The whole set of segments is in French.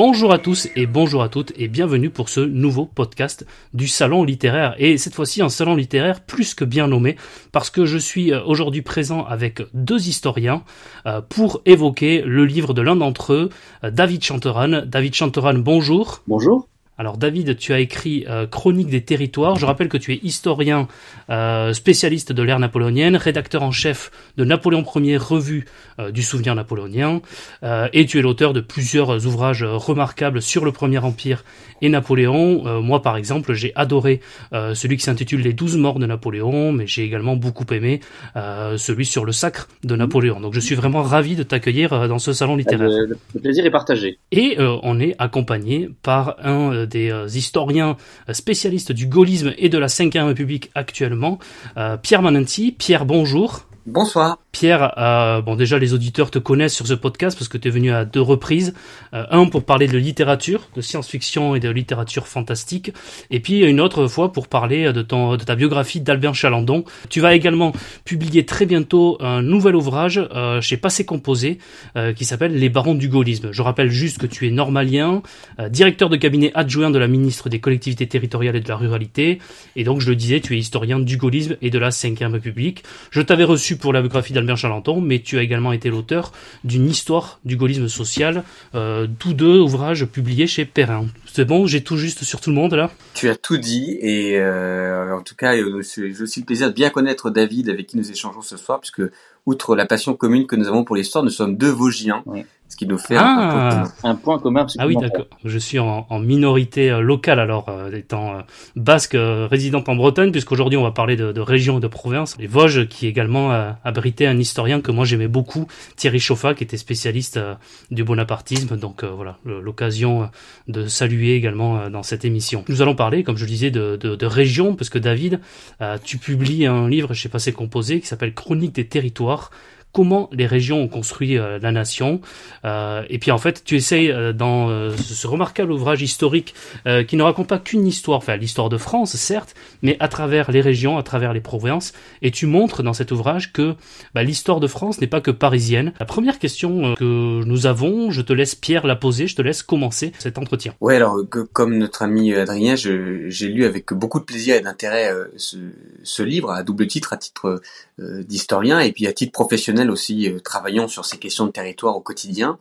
Bonjour à tous et bonjour à toutes et bienvenue pour ce nouveau podcast du salon littéraire et cette fois-ci un salon littéraire plus que bien nommé parce que je suis euh, aujourd'hui présent avec deux historiens euh, pour évoquer le livre de l'un d'entre eux, euh, David Chanteran. David Chanteran, bonjour. Bonjour. Alors David, tu as écrit euh, Chronique des territoires. Je rappelle que tu es historien euh, spécialiste de l'ère napoléonienne, rédacteur en chef de Napoléon Ier, revue euh, du souvenir napoléonien, et tu es l'auteur de plusieurs ouvrages remarquables sur le Premier Empire et Napoléon. moi par exemple, j'ai adoré celui qui s'intitule Les douze morts de Napoléon, mais j'ai également beaucoup aimé celui sur le sacre de Napoléon. Donc je suis vraiment ravi de t'accueillir dans ce salon littéraire. Le, plaisir est partagé. Et on est accompagné par un des euh, historiens euh, spécialistes du gaullisme et de la Ve République actuellement, euh, Pierre Mananti. Pierre, bonjour. Bonsoir. Pierre, euh, bon déjà les auditeurs te connaissent sur ce podcast parce que tu es venu à deux reprises. Euh, un pour parler de littérature, de science-fiction et de littérature fantastique, et puis une autre fois pour parler de, ton, de ta biographie d'Albert Chalandon. Tu vas également publier très bientôt un nouvel ouvrage euh, chez Passé Composé euh, qui s'appelle Les Barons du Gaullisme. Je rappelle juste que tu es normalien, directeur de cabinet adjoint de la ministre des collectivités territoriales et de la ruralité, et donc je le disais, tu es historien du gaullisme et de la Ve République. Je t'avais reçu pour la biographie d'Albert Chalenton, mais tu as également été l'auteur d'une histoire du gaullisme social, euh, tous deux ouvrages publiés chez Perrin. C'est bon, j'ai tout juste sur tout le monde là Tu as tout dit, et euh, en tout cas, euh, j'ai aussi le plaisir de bien connaître David avec qui nous échangeons ce soir, puisque outre la passion commune que nous avons pour l'histoire, nous sommes deux Vosgiens ce qui nous fait ah. un, point commun. Ah oui, d'accord. Je suis en, en minorité euh, locale alors, euh, étant euh, basque résidente en Bretagne, puisqu'aujourd'hui on va parler de, de région et de province. Les Vosges, qui également abritait un historien que moi j'aimais beaucoup, Thierry Chauffat, qui était spécialiste du bonapartisme. Donc voilà, l'occasion de saluer également dans cette émission. Nous allons parler, comme je le disais, de, de, de région, parce que David, tu publies un livre chez Passé Composé qui s'appelle Chronique des territoires comment les régions ont construit euh, la nation. Euh, et puis en fait, tu essayes euh, dans ce remarquable ouvrage historique qui ne raconte pas qu'une histoire, enfin l'histoire de France, certes, mais à travers les régions, à travers les provinces, et tu montres dans cet ouvrage que bah, l'histoire de France n'est pas que parisienne. La première question que nous avons, je te laisse Pierre la poser, je te laisse commencer cet entretien. Ouais, alors comme notre ami Adrien, j'ai lu avec beaucoup de plaisir et d'intérêt ce, livre à double titre, à titre d'historien et puis à titre professionnel aussi euh, travaillant sur ces questions de territoire au quotidien.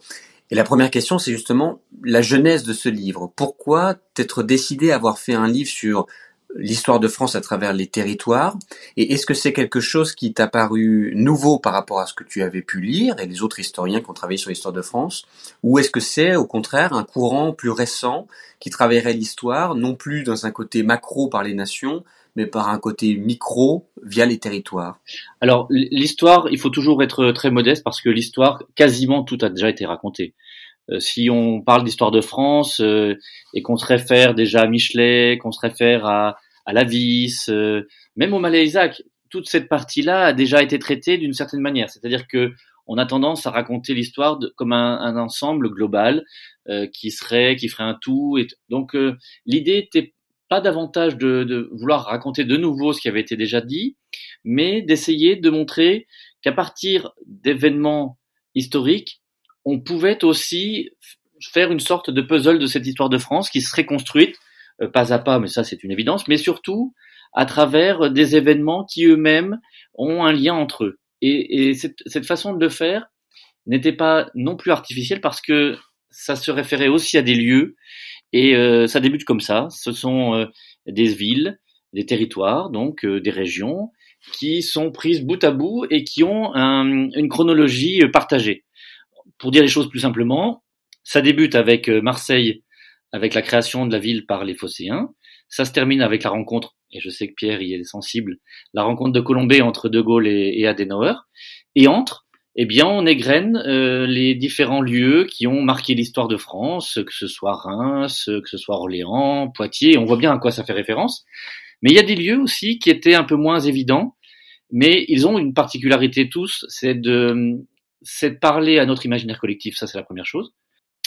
Et la première question, c'est justement la genèse de ce livre. Pourquoi t'être décidé à avoir fait un livre sur l'histoire de France à travers les territoires? Et est-ce que c'est quelque chose qui t'a paru nouveau par rapport à ce que tu avais pu lire et les autres historiens qui ont travaillé sur l'histoire de France? Ou est-ce que c'est au contraire un courant plus récent qui travaillerait l'histoire non plus dans un côté macro par les nations, mais par un côté micro via les territoires Alors l'histoire, il faut toujours être très modeste parce que l'histoire, quasiment tout a déjà été raconté. Euh, si on parle d'histoire de France euh, et qu'on se réfère déjà à Michelet, qu'on se réfère à, à Lavis, euh, même au Malais Isaac, toute cette partie-là a déjà été traitée d'une certaine manière. C'est-à-dire que on a tendance à raconter l'histoire comme un, un, ensemble global qui serait, qui ferait un tout. Et donc l'idée était pas davantage de, vouloir raconter de nouveau ce qui avait été déjà dit, mais d'essayer de montrer qu'à partir d'événements historiques, on pouvait aussi faire une sorte de puzzle de cette histoire de France qui serait construite euh, pas à pas, mais ça c'est une évidence, mais surtout à travers des événements qui eux-mêmes ont un lien entre eux. Et, et cette, cette, façon de le faire n'était pas non plus artificielle parce que ça se référait aussi à des lieux et euh, ça débute comme ça. Ce sont euh, des villes, des territoires, donc euh, des régions, qui sont prises bout à bout et qui ont une chronologie partagée. Pour dire les choses plus simplement, ça débute avec Marseille, avec la création de la ville par les Phocéens. Ça se termine avec la rencontre, et je sais que Pierre y est sensible, la rencontre de Colombey entre De Gaulle et Adenauer. Et entre, eh bien, on égrène euh, les différents lieux qui ont marqué l'histoire de France, que ce soit Reims, que ce soit Orléans, Poitiers. On voit bien à quoi ça fait référence. Mais il y a des lieux aussi qui étaient un peu moins évidents, mais ils ont une particularité tous, c'est de, c'est de parler à notre imaginaire collectif. Ça, c'est la première chose.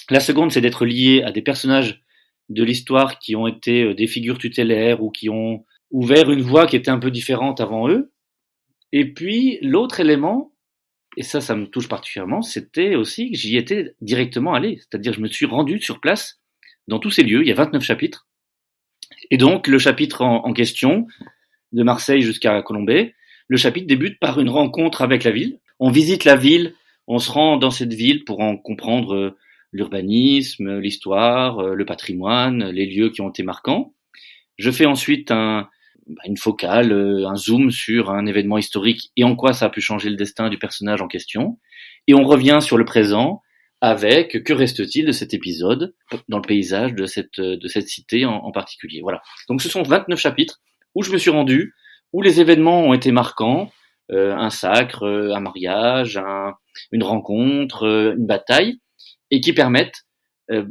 La seconde, c'est d'être lié à des personnages de l'histoire qui ont été euh, des figures tutélaires ou qui ont ouvert une voie qui était un peu différente avant eux. Et puis, l'autre élément, et ça, ça me touche particulièrement, c'était aussi que j'y étais directement allé. C'est-à-dire, je me suis rendu sur place dans tous ces lieux. Il y a 29 chapitres. Et donc, le chapitre en, en question, de Marseille jusqu'à Colombay, le chapitre débute par une rencontre avec la ville. On visite la ville, on se rend dans cette ville pour en comprendre euh, l'urbanisme, l'histoire, euh, le patrimoine, les lieux qui ont été marquants. Je fais ensuite un, une focale, euh, un zoom sur un événement historique et en quoi ça a pu changer le destin du personnage en question. Et on revient sur le présent avec que reste-t-il de cet épisode dans le paysage de cette, de cette cité en, particulier? Voilà. Donc ce sont 29 chapitres où je me suis rendu, où les événements ont été marquants, euh, un sacre, euh, un mariage, un, une rencontre, euh, une bataille, et qui permettent,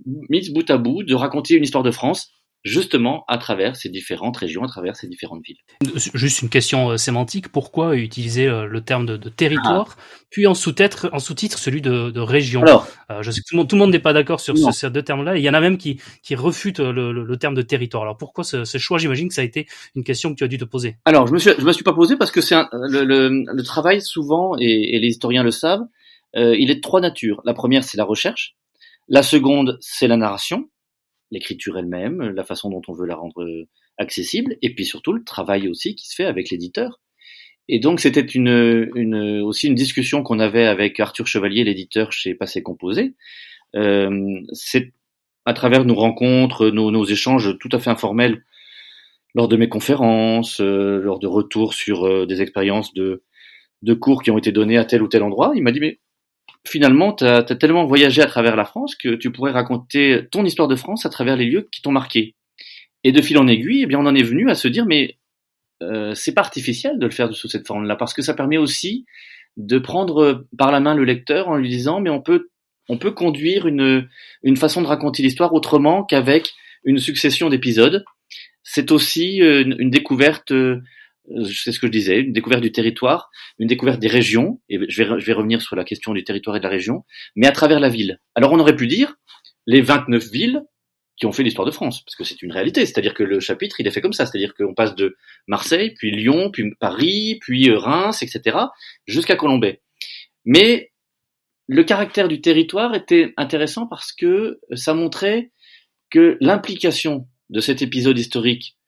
mis bout à bout, de raconter une histoire de France justement à travers ces différentes régions, à travers ces différentes villes. Juste une question sémantique, pourquoi utiliser le terme de, de territoire, ah. puis en sous-titre en sous-titre celui de, de région? Alors, Je sais que tout le monde, n'est pas d'accord sur ce, ces deux termes-là, il y en a même qui, qui refutent le, le, le terme de territoire. Alors pourquoi ce, ce choix? J'imagine que ça a été une question que tu as dû te poser. Alors je me suis, je me suis pas posé parce que c'est le, le, travail souvent, et, et, les historiens le savent, euh, il est de trois natures. La première, c'est la recherche. La seconde, c'est la narration l'écriture elle-même, la façon dont on veut la rendre euh, accessible, et puis surtout le travail aussi qui se fait avec l'éditeur. Et donc c'était une, une, aussi une discussion qu'on avait avec Arthur Chevalier, l'éditeur chez Passé Composé. Euh, c'est à travers nos rencontres, nos, nos, échanges tout à fait informels lors de mes conférences, euh, lors de retours sur euh, des expériences de, de cours qui ont été donnés à tel ou tel endroit. Il m'a dit mais finalement, tu as, tellement voyagé à travers la France que tu pourrais raconter ton histoire de France à travers les lieux qui t'ont marqué. Et de fil en aiguille, eh bien, on en est venu à se dire, mais euh, c'est pas artificiel de le faire sous cette forme-là, parce que ça permet aussi de prendre par la main le lecteur en lui disant, mais on peut, on peut conduire une, une façon de raconter l'histoire autrement qu'avec une succession d'épisodes. C'est aussi euh, une, une découverte euh, c'est ce que je disais, une découverte du territoire, une découverte des régions, et je vais, revenir sur la question du territoire et de la région, mais à travers la ville. Alors on aurait pu dire les 29 villes qui ont fait l'histoire de France, parce que c'est une réalité, c'est-à-dire que le chapitre, il est fait comme ça, c'est-à-dire qu'on passe de Marseille, puis Lyon, puis Paris, puis euh, Reims, etc., jusqu'à Colombay. Mais le caractère du territoire était intéressant parce que ça montrait que l'implication de cet épisode historique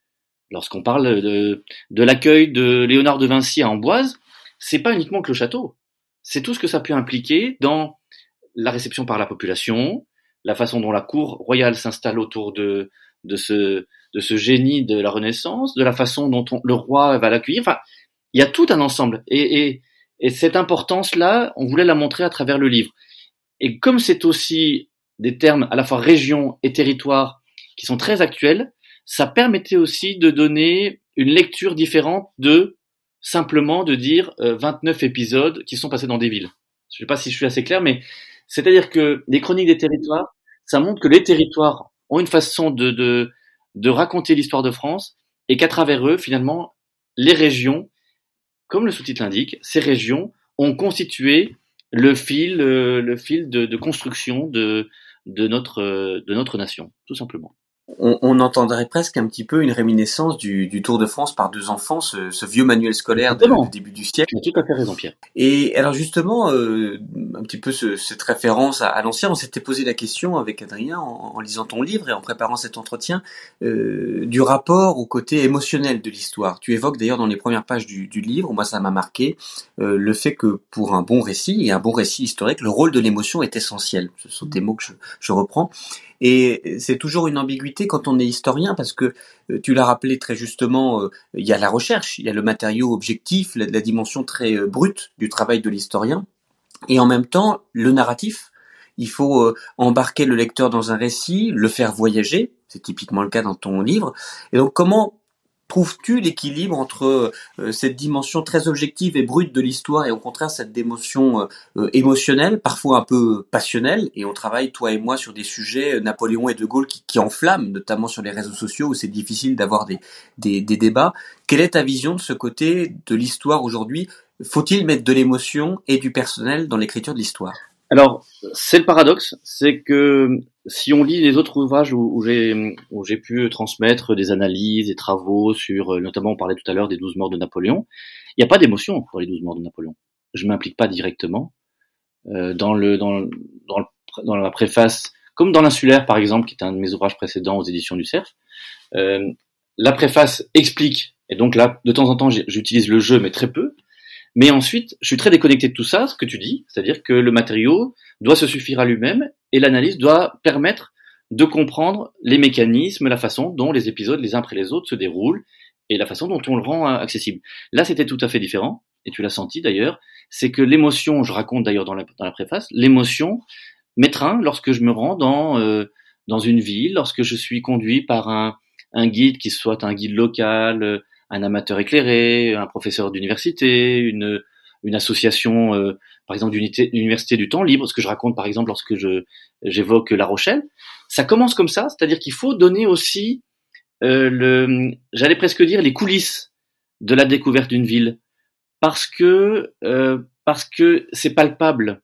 lorsqu'on parle de, l'accueil de Léonard de Vinci à Amboise, c'est pas uniquement que le château, c'est tout ce que ça peut impliquer dans la réception par la population, la façon dont la cour royale s'installe autour de, de, ce, de ce génie de la Renaissance, de la façon dont le roi va l'accueillir. Enfin, il y a tout un ensemble. Et, et cette importance-là, on voulait la montrer à travers le livre. Et comme c'est aussi des termes à la fois région et territoire qui sont très actuels, ça permettait aussi de donner une lecture différente de simplement de dire 29 euh, épisodes qui sont passés dans des villes. Je sais pas si je suis assez clair, mais c'est-à-dire que les chroniques des territoires, ça montre que les territoires ont une façon de, de, de raconter l'histoire de France et qu'à travers eux, finalement, les régions, comme le sous-titre l'indique, ces régions ont constitué le fil, euh, le fil de, de construction de, de, notre, de notre nation, tout simplement on, on, entendrait presque un petit peu une réminiscence du, du Tour de France par deux enfants, ce, ce vieux manuel scolaire du début du siècle. Tu as tout à fait raison, Pierre. Et alors justement, euh, un petit peu ce, cette référence à, à l'ancien, on s'était posé la question avec Adrien en, en, lisant ton livre et en préparant cet entretien euh, du rapport au côté émotionnel de l'histoire. Tu évoques d'ailleurs dans les premières pages du, du livre, moi ça m'a marqué, euh, le fait que pour un bon récit et un bon récit historique, le rôle de l'émotion est essentiel. Ce sont des mots que je, je reprends. Et c'est toujours une ambiguïté quand on est historien, parce que euh, tu l'as rappelé très justement, euh, il y a la recherche, il y a le matériau objectif, la, dimension très euh, brute du travail de l'historien, et en même temps le narratif. Il faut embarquer le lecteur dans un récit, le faire voyager, c'est typiquement le cas dans ton livre. Et donc comment Trouves-tu l'équilibre entre euh, cette dimension très objective et brute de l'histoire et au contraire cette dimension euh, émotionnelle, parfois un peu passionnelle? Et on travaille, toi et moi, sur des sujets, euh, Napoléon et De Gaulle, qui, qui enflamment, notamment sur les réseaux sociaux où c'est difficile d'avoir des, des, des débats. Quelle est ta vision de ce côté de l'histoire aujourd'hui? Faut-il mettre de l'émotion et du personnel dans l'écriture de l'histoire? Alors, c'est le paradoxe, c'est que si on lit les autres ouvrages où, j'ai où j'ai pu transmettre des analyses, des travaux sur, euh, notamment on parlait tout à l'heure des douze morts de Napoléon, il n'y a pas d'émotion dans les douze morts de Napoléon. je m'implique pas directement. Euh, dans le dans, dans, dans la préface, comme dans l'insulaire par exemple, qui est un de mes ouvrages précédents aux éditions du Cerf, euh, la préface explique, et donc là, de temps en temps, j'utilise le jeu, mais très peu. Mais ensuite, je suis très déconnecté de tout ça, ce que tu dis, c'est-à-dire que le matériau doit se suffire à lui-même et l'analyse doit permettre de comprendre les mécanismes, la façon dont les épisodes les uns après les autres se déroulent et la façon dont on le rend accessible. Là, c'était tout à fait différent, et tu l'as senti d'ailleurs, c'est que l'émotion, je raconte d'ailleurs dans la, dans la préface, l'émotion m'étreint lorsque je me rends dans, euh, dans une ville, lorsque je suis conduit par un, un guide qui soit un guide local, euh, un amateur éclairé, un professeur d'université, une, une association, euh, par exemple d'université du temps libre, ce que je raconte par exemple lorsque je j'évoque La Rochelle. Ça commence comme ça, c'est-à-dire qu'il faut donner aussi euh, le, j'allais presque dire les coulisses de la découverte d'une ville, parce que euh, parce que c'est palpable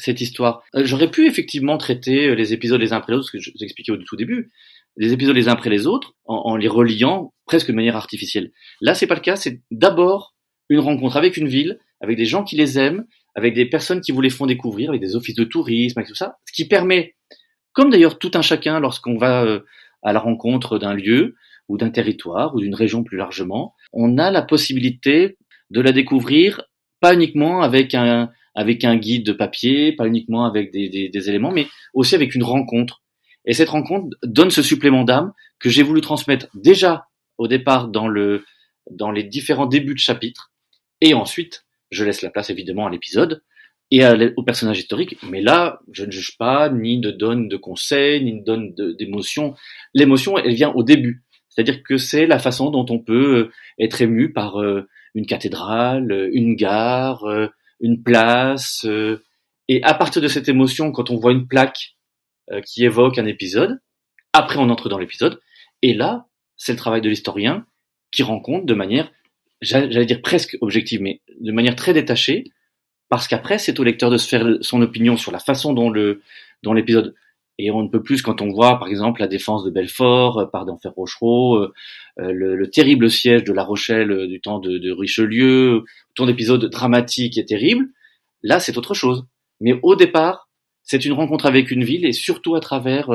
cette histoire. J'aurais pu effectivement traiter les épisodes les uns après les autres, ce que je vous expliquais au tout début, les épisodes les uns après les autres, en, en les reliant presque de manière artificielle. Là, c'est pas le cas. C'est d'abord une rencontre avec une ville, avec des gens qui les aiment, avec des personnes qui vous les font découvrir, avec des offices de tourisme, avec tout ça, ce qui permet, comme d'ailleurs tout un chacun lorsqu'on va euh, à la rencontre d'un lieu ou d'un territoire ou d'une région plus largement, on a la possibilité de la découvrir pas uniquement avec un avec un guide de papier, pas uniquement avec des, des, des éléments, mais aussi avec une rencontre. Et cette rencontre donne ce supplément d'âme que j'ai voulu transmettre déjà au départ dans le dans les différents débuts de chapitres, et ensuite je laisse la place évidemment à l'épisode et au personnage historique. Mais là, je ne juge pas, ni ne donne de conseils, ni ne donne d'émotion. L'émotion, elle vient au début. C'est-à-dire que c'est la façon dont on peut euh, être ému par euh, une cathédrale, euh, une gare, une place. Et à partir de cette émotion, quand on voit une plaque qui évoque un épisode, après on entre dans l'épisode. Et là, c'est le travail de l'historien qui rend compte de manière j'allais dire presque objective, mais de manière très détachée, parce qu'après, c'est au lecteur de se faire son opinion sur la façon dont le dont l'épisode et on ne peut plus quand on voit, par exemple, la défense de Belfort euh, par d'Enfer Rochereau, euh, euh, le, terrible siège de La Rochelle du temps de, de Richelieu, ton épisode dramatique et terrible. Là, c'est autre chose. Mais au départ, c'est une rencontre avec une ville et surtout à travers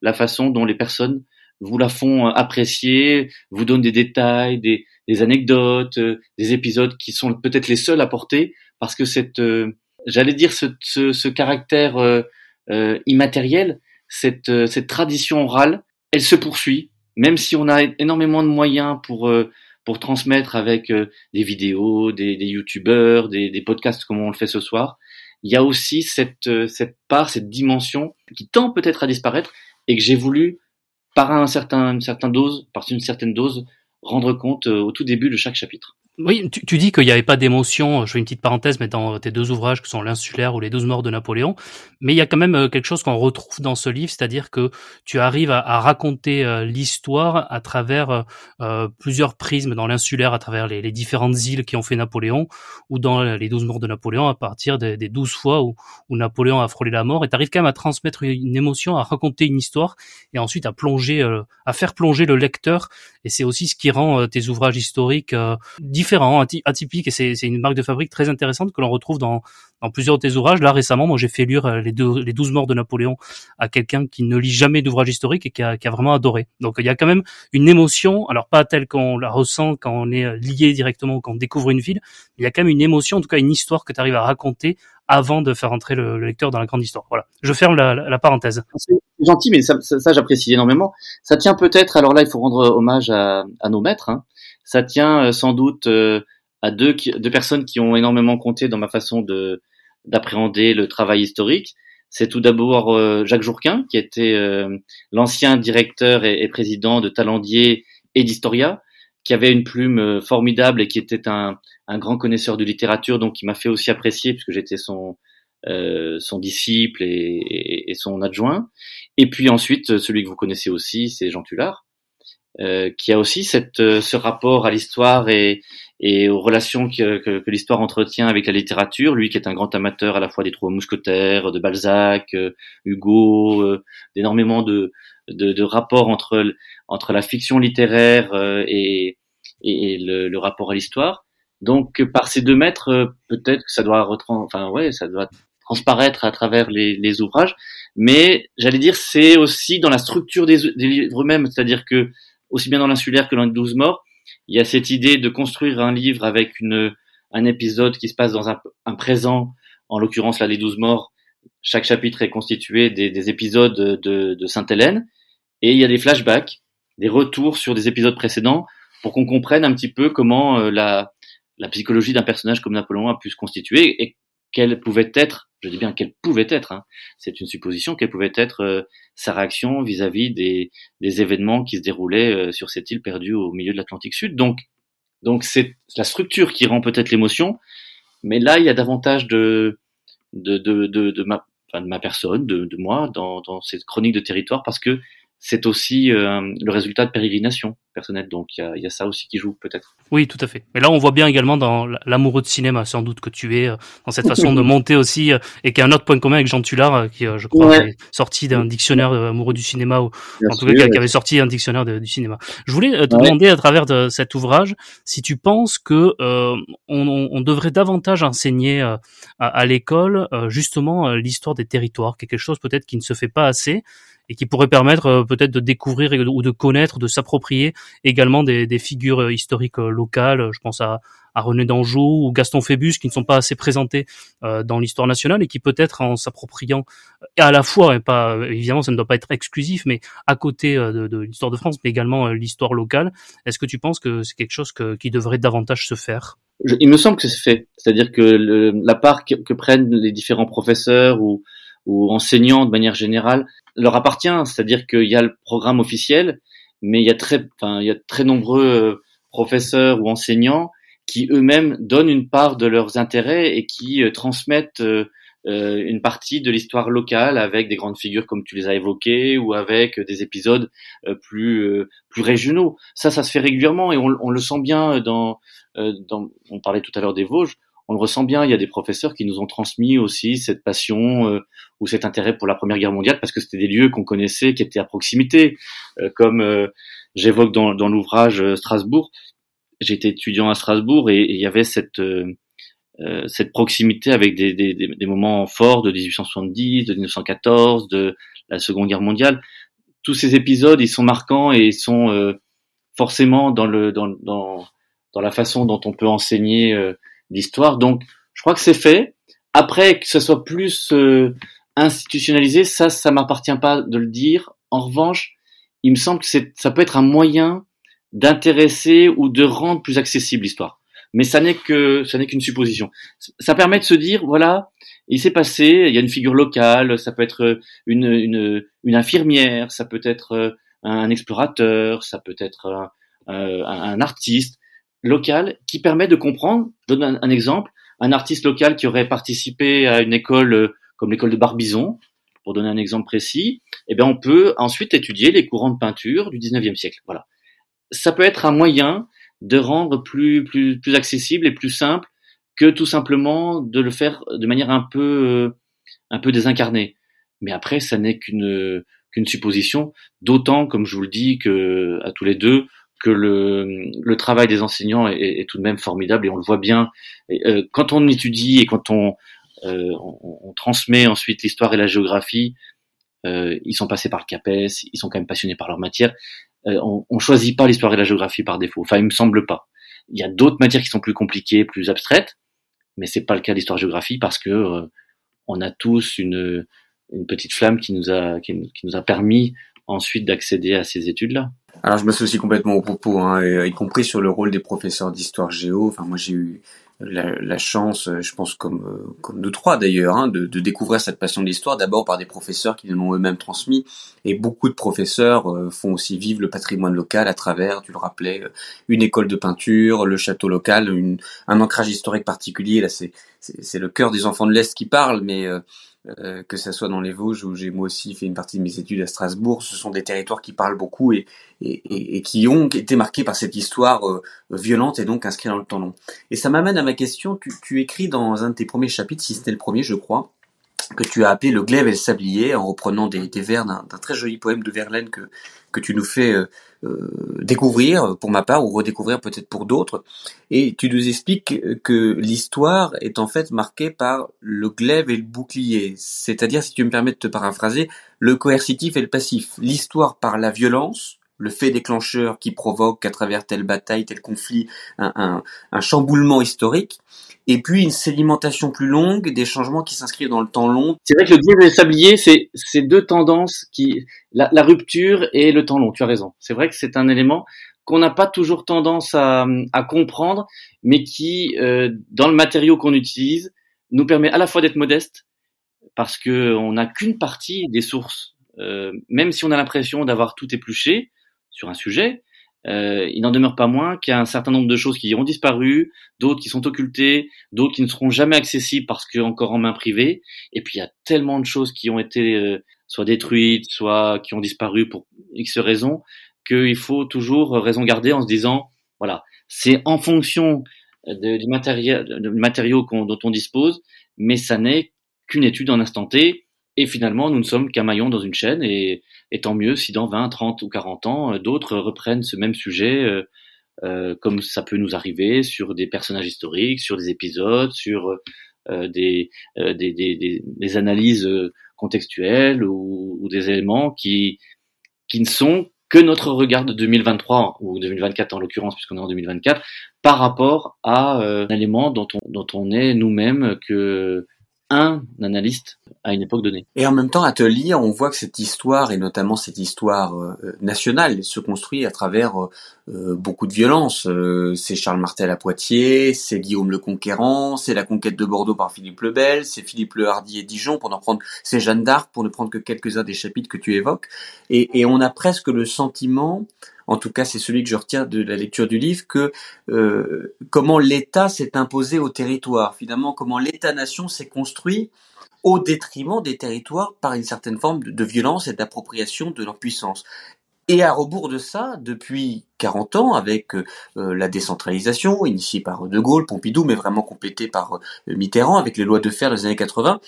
la façon dont les personnes vous la font apprécier, vous donnent des détails, des, des anecdotes, euh, des épisodes qui sont peut-être les seuls à porter, parce que cette, euh, j'allais dire, ce, ce, ce caractère euh, immatériel, cette, cette tradition orale, elle se poursuit, même si on a énormément de moyens pour pour transmettre avec des vidéos, des, des youtubeurs, des, des podcasts comme on le fait ce soir. Il y a aussi cette, cette part, cette dimension qui tend peut-être à disparaître et que j'ai voulu, par un certain, une certaine dose, par une certaine dose, rendre compte euh, au tout début de chaque chapitre. Oui, tu, tu dis qu'il n'y avait pas d'émotion, je fais une petite parenthèse, mais dans tes deux ouvrages qui sont l'insulaire ou les douze morts de Napoléon, mais il y a quand même euh, quelque chose qu'on retrouve dans ce livre, c'est-à-dire que tu arrives à, à raconter euh, l'histoire à travers euh, plusieurs prismes, dans l'insulaire à travers les, les, différentes îles qui ont fait Napoléon, ou dans les douze morts de Napoléon à partir des, douze fois où, où, Napoléon a frôlé la mort, et tu arrives quand même à transmettre une émotion, à raconter une histoire, et ensuite à plonger, à faire plonger le lecteur, et c'est aussi ce qui rend tes ouvrages historiques différents différent, atypique, et c'est une marque de fabrique très intéressante que l'on retrouve dans, plusieurs de tes ouvrages. Là, récemment, moi, j'ai fait lire euh, les, deux, les 12 morts de Napoléon à quelqu'un qui ne lit jamais d'ouvrage historique et qui a, vraiment adoré. Donc, il y a quand même une émotion, alors pas telle qu'on la ressent quand on est euh, lié directement, quand on découvre une ville, mais il y a quand même une émotion, en tout cas une histoire que tu arrives à raconter avant de faire entrer le, lecteur dans la grande histoire. Voilà. Je ferme la, parenthèse. C'est gentil, mais ça, j'apprécie énormément. Ça tient peut-être, alors là, il faut rendre hommage à, à nos maîtres, hein, ça tient euh, sans doute euh, à deux, deux personnes qui ont énormément compté dans ma façon de d'appréhender le travail historique. C'est tout d'abord euh, Jacques Jourquin, qui était l'ancien directeur et, président de Talendier et d'Historia, qui avait une plume formidable et qui était un, un grand connaisseur de littérature, donc qui m'a fait aussi apprécier, puisque j'étais son euh, son disciple et, et, son adjoint. Et puis ensuite, celui que vous connaissez aussi, c'est Jean Tullard, euh, qui a aussi cette, euh, ce rapport à l'histoire et, et aux relations que, que, que l'histoire entretient avec la littérature. Lui qui est un grand amateur à la fois des trois mousquetaires, de Balzac, euh, Hugo, d'énormément de, de, de, rapports entre, entre la fiction littéraire et, et le, le, rapport à l'histoire. Donc par ces deux mètres, peut-être que ça doit enfin ouais, ça doit transparaître à travers les, les ouvrages, mais j'allais dire c'est aussi dans la structure des, des livres eux-mêmes, c'est-à-dire que aussi bien dans l'insulaire que dans les douze morts, il y a cette idée de construire un livre avec une un épisode qui se passe dans un, un présent, en l'occurrence là les douze morts. Chaque chapitre est constitué des, des épisodes de, de Sainte-Hélène, et il y a des flashbacks, des retours sur des épisodes précédents pour qu'on comprenne un petit peu comment euh, la, la psychologie d'un personnage comme Napoléon a pu se constituer quelle pouvait être, je dis bien quelle pouvait être, hein, c'est une supposition, quelle pouvait être euh, sa réaction vis-à-vis des, des, événements qui se déroulaient euh, sur cette île perdue au milieu de l'Atlantique Sud. Donc, donc c'est la structure qui rend peut-être l'émotion, mais là il y a davantage de de, de, de, de ma, enfin, de ma personne, de, de moi dans, dans cette chronique de territoire parce que c'est aussi euh, le résultat de pérégrination personnelle. Donc il y a, y a, ça aussi qui joue peut-être. Oui, tout à fait. Mais là, on voit bien également dans l'amoureux de cinéma, sans doute que tu es, euh, dans cette façon de monter aussi, euh, et qui a un autre point commun avec Jean Tullard, qui, je crois, est sorti d'un dictionnaire amoureux du cinéma, ou en tout cas, qui avait sorti un dictionnaire du cinéma. Je voulais te demander, à travers de cet ouvrage, si tu penses que on, on, devrait davantage enseigner à, à l'école, justement, l'histoire des territoires, quelque chose peut-être qui ne se fait pas assez, et qui pourrait permettre euh, peut-être de découvrir ou de connaître, de s'approprier également des, des, figures euh, historiques euh, locales. Je pense à, à René d'Anjou ou Gaston Phébus qui ne sont pas assez présentés dans l'histoire nationale et qui peut-être en s'appropriant à la fois, et pas évidemment ça ne doit pas être exclusif, mais à côté de, de l'histoire de France, mais également l'histoire locale. Est-ce que tu penses que c'est quelque chose que, qui devrait davantage se faire? Il me semble que c'est fait, c'est-à-dire que le, la part que, que, prennent les différents professeurs ou, ou enseignants de manière générale leur appartient, c'est-à-dire qu'il y a le programme officiel, mais il y a très, enfin, il y a très nombreux euh, professeurs ou enseignants qui eux-mêmes donnent une part de leurs intérêts et qui euh, transmettent euh, une partie de l'histoire locale avec des grandes figures comme tu les as évoquées ou avec des épisodes plus plus régionaux. Ça, ça se fait régulièrement et on, le sent bien dans, dans. On parlait tout à l'heure des Vosges on le ressent bien. Il y a des professeurs qui nous ont transmis aussi cette passion euh, ou cet intérêt pour la Première Guerre mondiale parce que c'était des lieux qu'on connaissait, qui étaient à proximité. Euh, comme euh, j'évoque dans, dans l'ouvrage Strasbourg, j'étais étudiant à Strasbourg et, il y avait cette cette proximité avec des, des, des, moments forts de 1870, de 1914, de la Seconde Guerre mondiale. Tous ces épisodes, ils sont marquants et ils sont forcément dans le dans, dans dans la façon dont on peut enseigner d'histoire. Donc, je crois que c'est fait. Après, que ce soit plus euh, institutionnalisé, ça, ça m'appartient pas de le dire. En revanche, il me semble que ça peut être un moyen d'intéresser ou de rendre plus accessible l'histoire. Mais ça n'est que ça n'est qu'une supposition. Ça permet de se dire voilà, il s'est passé, il y a une figure locale, ça peut être une une, une infirmière, ça peut être euh, un explorateur, ça peut être euh, un artiste local qui permet de comprendre. Je donne un, exemple. Un artiste local qui aurait participé à une école euh, comme l'école de Barbizon, pour donner un exemple précis, eh bien, on peut ensuite étudier les courants de peinture du 19e siècle. Voilà. Ça peut être un moyen de rendre plus, plus, plus accessible et plus simple que tout simplement de le faire de manière un peu, euh, un peu désincarnée. Mais après, ça n'est qu'une, qu'une supposition, d'autant, comme je vous le dis, que, à tous les deux, que le, travail des enseignants est, tout de même formidable et on le voit bien. euh, quand on étudie et quand on, euh, on, transmet ensuite l'histoire et la géographie, euh, ils sont passés par le CAPES, ils sont quand même passionnés par leur matière. On, on choisit pas l'histoire et la géographie par défaut. Enfin, il me semble pas. Il y a d'autres matières qui sont plus compliquées, plus abstraites, mais c'est pas le cas de l'histoire-géographie parce que on a tous une, petite flamme qui nous a qui nous a permis ensuite d'accéder à ces études-là. Alors je m'associe complètement au propos, hein, euh, y compris sur le rôle des professeurs d'histoire géo. Enfin moi j'ai eu la, la, chance, euh, je pense comme euh, comme nous trois d'ailleurs, hein, de, de, découvrir cette passion de l'histoire d'abord par des professeurs qui nous l'ont eux-mêmes transmis, et beaucoup de professeurs font aussi vivre le patrimoine local à travers, tu le rappelais, une école de peinture, le château local, une, un ancrage historique particulier. Là c'est c'est le cœur des enfants de l'Est qui parle, mais euh, que ce soit dans les Vosges où j'ai moi aussi fait une partie de mes études à Strasbourg, ce sont des territoires qui parlent beaucoup et, et, et qui ont été marqués par cette histoire euh, violente et donc inscrite dans le temps long. Et ça m'amène à ma question, tu, tu, écris dans un de tes premiers chapitres, si c'était le premier je crois, que tu as appelé le glaive et le sablier, en reprenant des, vers d'un très joli poème de Verlaine que, que tu nous fais euh, euh, découvrir pour ma part, ou redécouvrir peut-être pour d'autres. Et tu nous expliques que l'histoire est en fait marquée par le glaive et le bouclier. C'est-à-dire, si tu me permets de te paraphraser, le coercitif et le passif. L'histoire par la violence, le fait déclencheur qui provoque à travers telle bataille, tel conflit, un, chamboulement historique, et puis une sédimentation plus longue, des changements qui s'inscrivent dans le temps long. C'est vrai que le glaive et le sablier, c'est ces deux tendances qui, la, rupture et le temps long. Tu as raison. C'est vrai que c'est un élément qu'on n'a pas toujours tendance à, comprendre, mais qui, euh, dans le matériau qu'on utilise, nous permet à la fois d'être modeste, parce que on n'a qu'une partie des sources. Euh, même si on a l'impression d'avoir tout épluché, sur un sujet, euh, il n'en demeure pas moins qu'il y a un certain nombre de choses qui ont disparu, d'autres qui sont occultées, d'autres qui ne seront jamais accessibles parce que encore en main privée. Et puis il y a tellement de choses qui ont été euh, soit détruites, soit qui ont disparu pour X raisons, qu'il faut toujours raison garder en se disant, voilà, c'est en fonction du matériel, matériau dont on dispose, mais ça n'est qu'une étude en instant T. Et finalement, nous ne sommes qu'un maillon dans une chaîne et, tant mieux si dans 20, 30 ou 40 ans, euh, d'autres reprennent ce même sujet, euh, euh, comme ça peut nous arriver sur des personnages historiques, sur des épisodes, sur des, analyses contextuelles ou, ou, des éléments qui, qui ne sont que notre regard de 2023 ou 2024 en l'occurrence puisqu'on est en 2024 par rapport à un élément dont on, dont on est nous-mêmes que un analyste à une époque donnée. Et en même temps, à te lire, on voit que cette histoire, et notamment cette histoire euh, nationale, se construit à travers euh, euh, beaucoup de violence. c'est Charles Martel à Poitiers, c'est Guillaume le Conquérant, c'est la conquête de Bordeaux par Philippe le Bel, c'est Philippe le Hardy et Dijon, pour prendre, c'est Jeanne d'Arc, pour ne prendre que quelques-uns des chapitres que tu évoques. Et on a presque le sentiment en tout cas c'est celui que je retiens de la lecture du livre, que euh, comment l'État s'est imposé au territoire, finalement comment l'État-nation s'est construit au détriment des territoires par une certaine forme de, violence et d'appropriation de leur puissance. Et à rebours de ça, depuis 40 ans, avec euh, la décentralisation, initiée par De Gaulle, Pompidou, mais vraiment complétée par euh, Mitterrand, avec les lois de fer des années 80,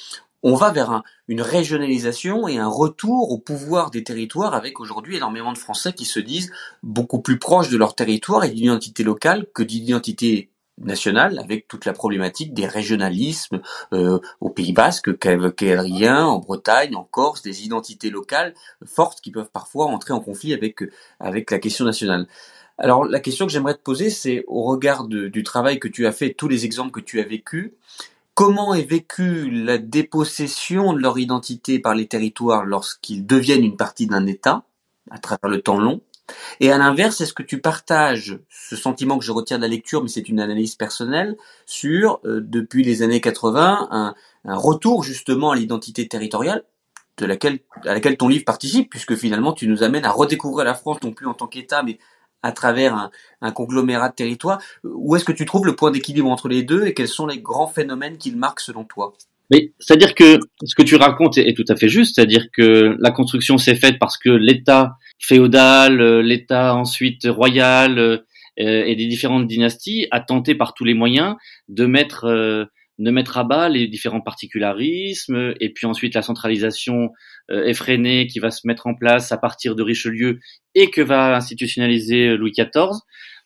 on va vers une régionalisation et un retour au pouvoir des territoires avec aujourd'hui énormément de Français qui se disent beaucoup plus proches de leur territoire et d'identité locale que d'identité nationale avec toute la problématique des régionalismes euh, au Pays Basque qu'évoquait Adrien, en Bretagne, en Corse, des identités locales fortes qui peuvent parfois entrer en conflit avec, avec la question nationale. Alors la question que j'aimerais te poser, c'est au regard du travail que tu as fait, tous les exemples que tu as vécus, comment est vécue la dépossession de leur identité par les territoires lorsqu'ils deviennent une partie d'un État, à travers le temps long? Et à l'inverse, est-ce que tu partages ce sentiment que je retiens de la lecture, mais c'est une analyse personnelle, sur, euh, depuis les années 80, un, retour justement à l'identité territoriale de laquelle, à laquelle ton livre participe, puisque finalement tu nous amènes à redécouvrir la France non plus en tant qu'État, mais à travers un, conglomérat de territoires. Où est-ce que tu trouves le point d'équilibre entre les deux et quels sont les grands phénomènes qu'ils marquent selon toi? Mais c'est-à-dire que ce que tu racontes est, tout à fait juste, c'est-à-dire que la construction s'est faite parce que l'État féodal, euh, l'État ensuite royal euh, et des différentes dynasties a tenté par tous les moyens de mettre euh, de mettre à bas les différents particularismes et puis ensuite la centralisation euh, effrénée qui va se mettre en place à partir de Richelieu et que va institutionnaliser Louis XIV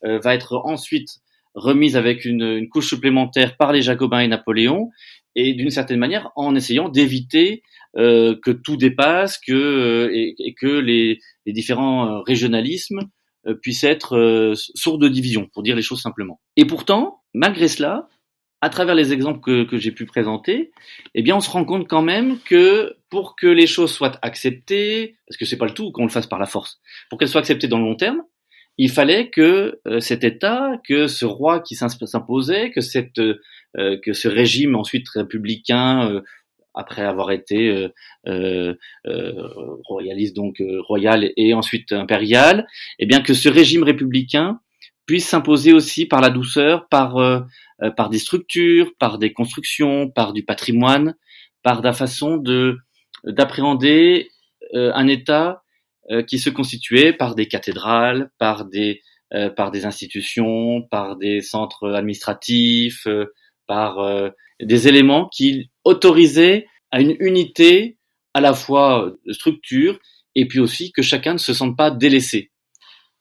euh, va être ensuite remise avec une, une, couche supplémentaire par les Jacobins et Napoléon et d'une certaine manière en essayant d'éviter euh, que tout dépasse que et, et que les, les, différents régionalismes puissent être sourds de division pour dire les choses simplement. Et pourtant, malgré cela, à travers les exemples que, que j'ai pu présenter, eh bien, on se rend compte quand même que pour que les choses soient acceptées, parce que c'est pas le tout qu'on le fasse par la force, pour qu'elles soient acceptées dans le long terme, il fallait que euh, cet État, que ce roi qui s'imposait, que cette, euh, que ce régime ensuite républicain, euh, après avoir été royaliste donc royal et ensuite impérial, eh bien que ce régime républicain puisse s'imposer aussi par la douceur, par par des structures, par des constructions, par du patrimoine, par la façon de d'appréhender euh, un État qui se constituait par des cathédrales, par des par des institutions, par des centres administratifs, par des éléments qui autorisaient à une unité à la fois structure et puis aussi que chacun ne se sente pas délaissé.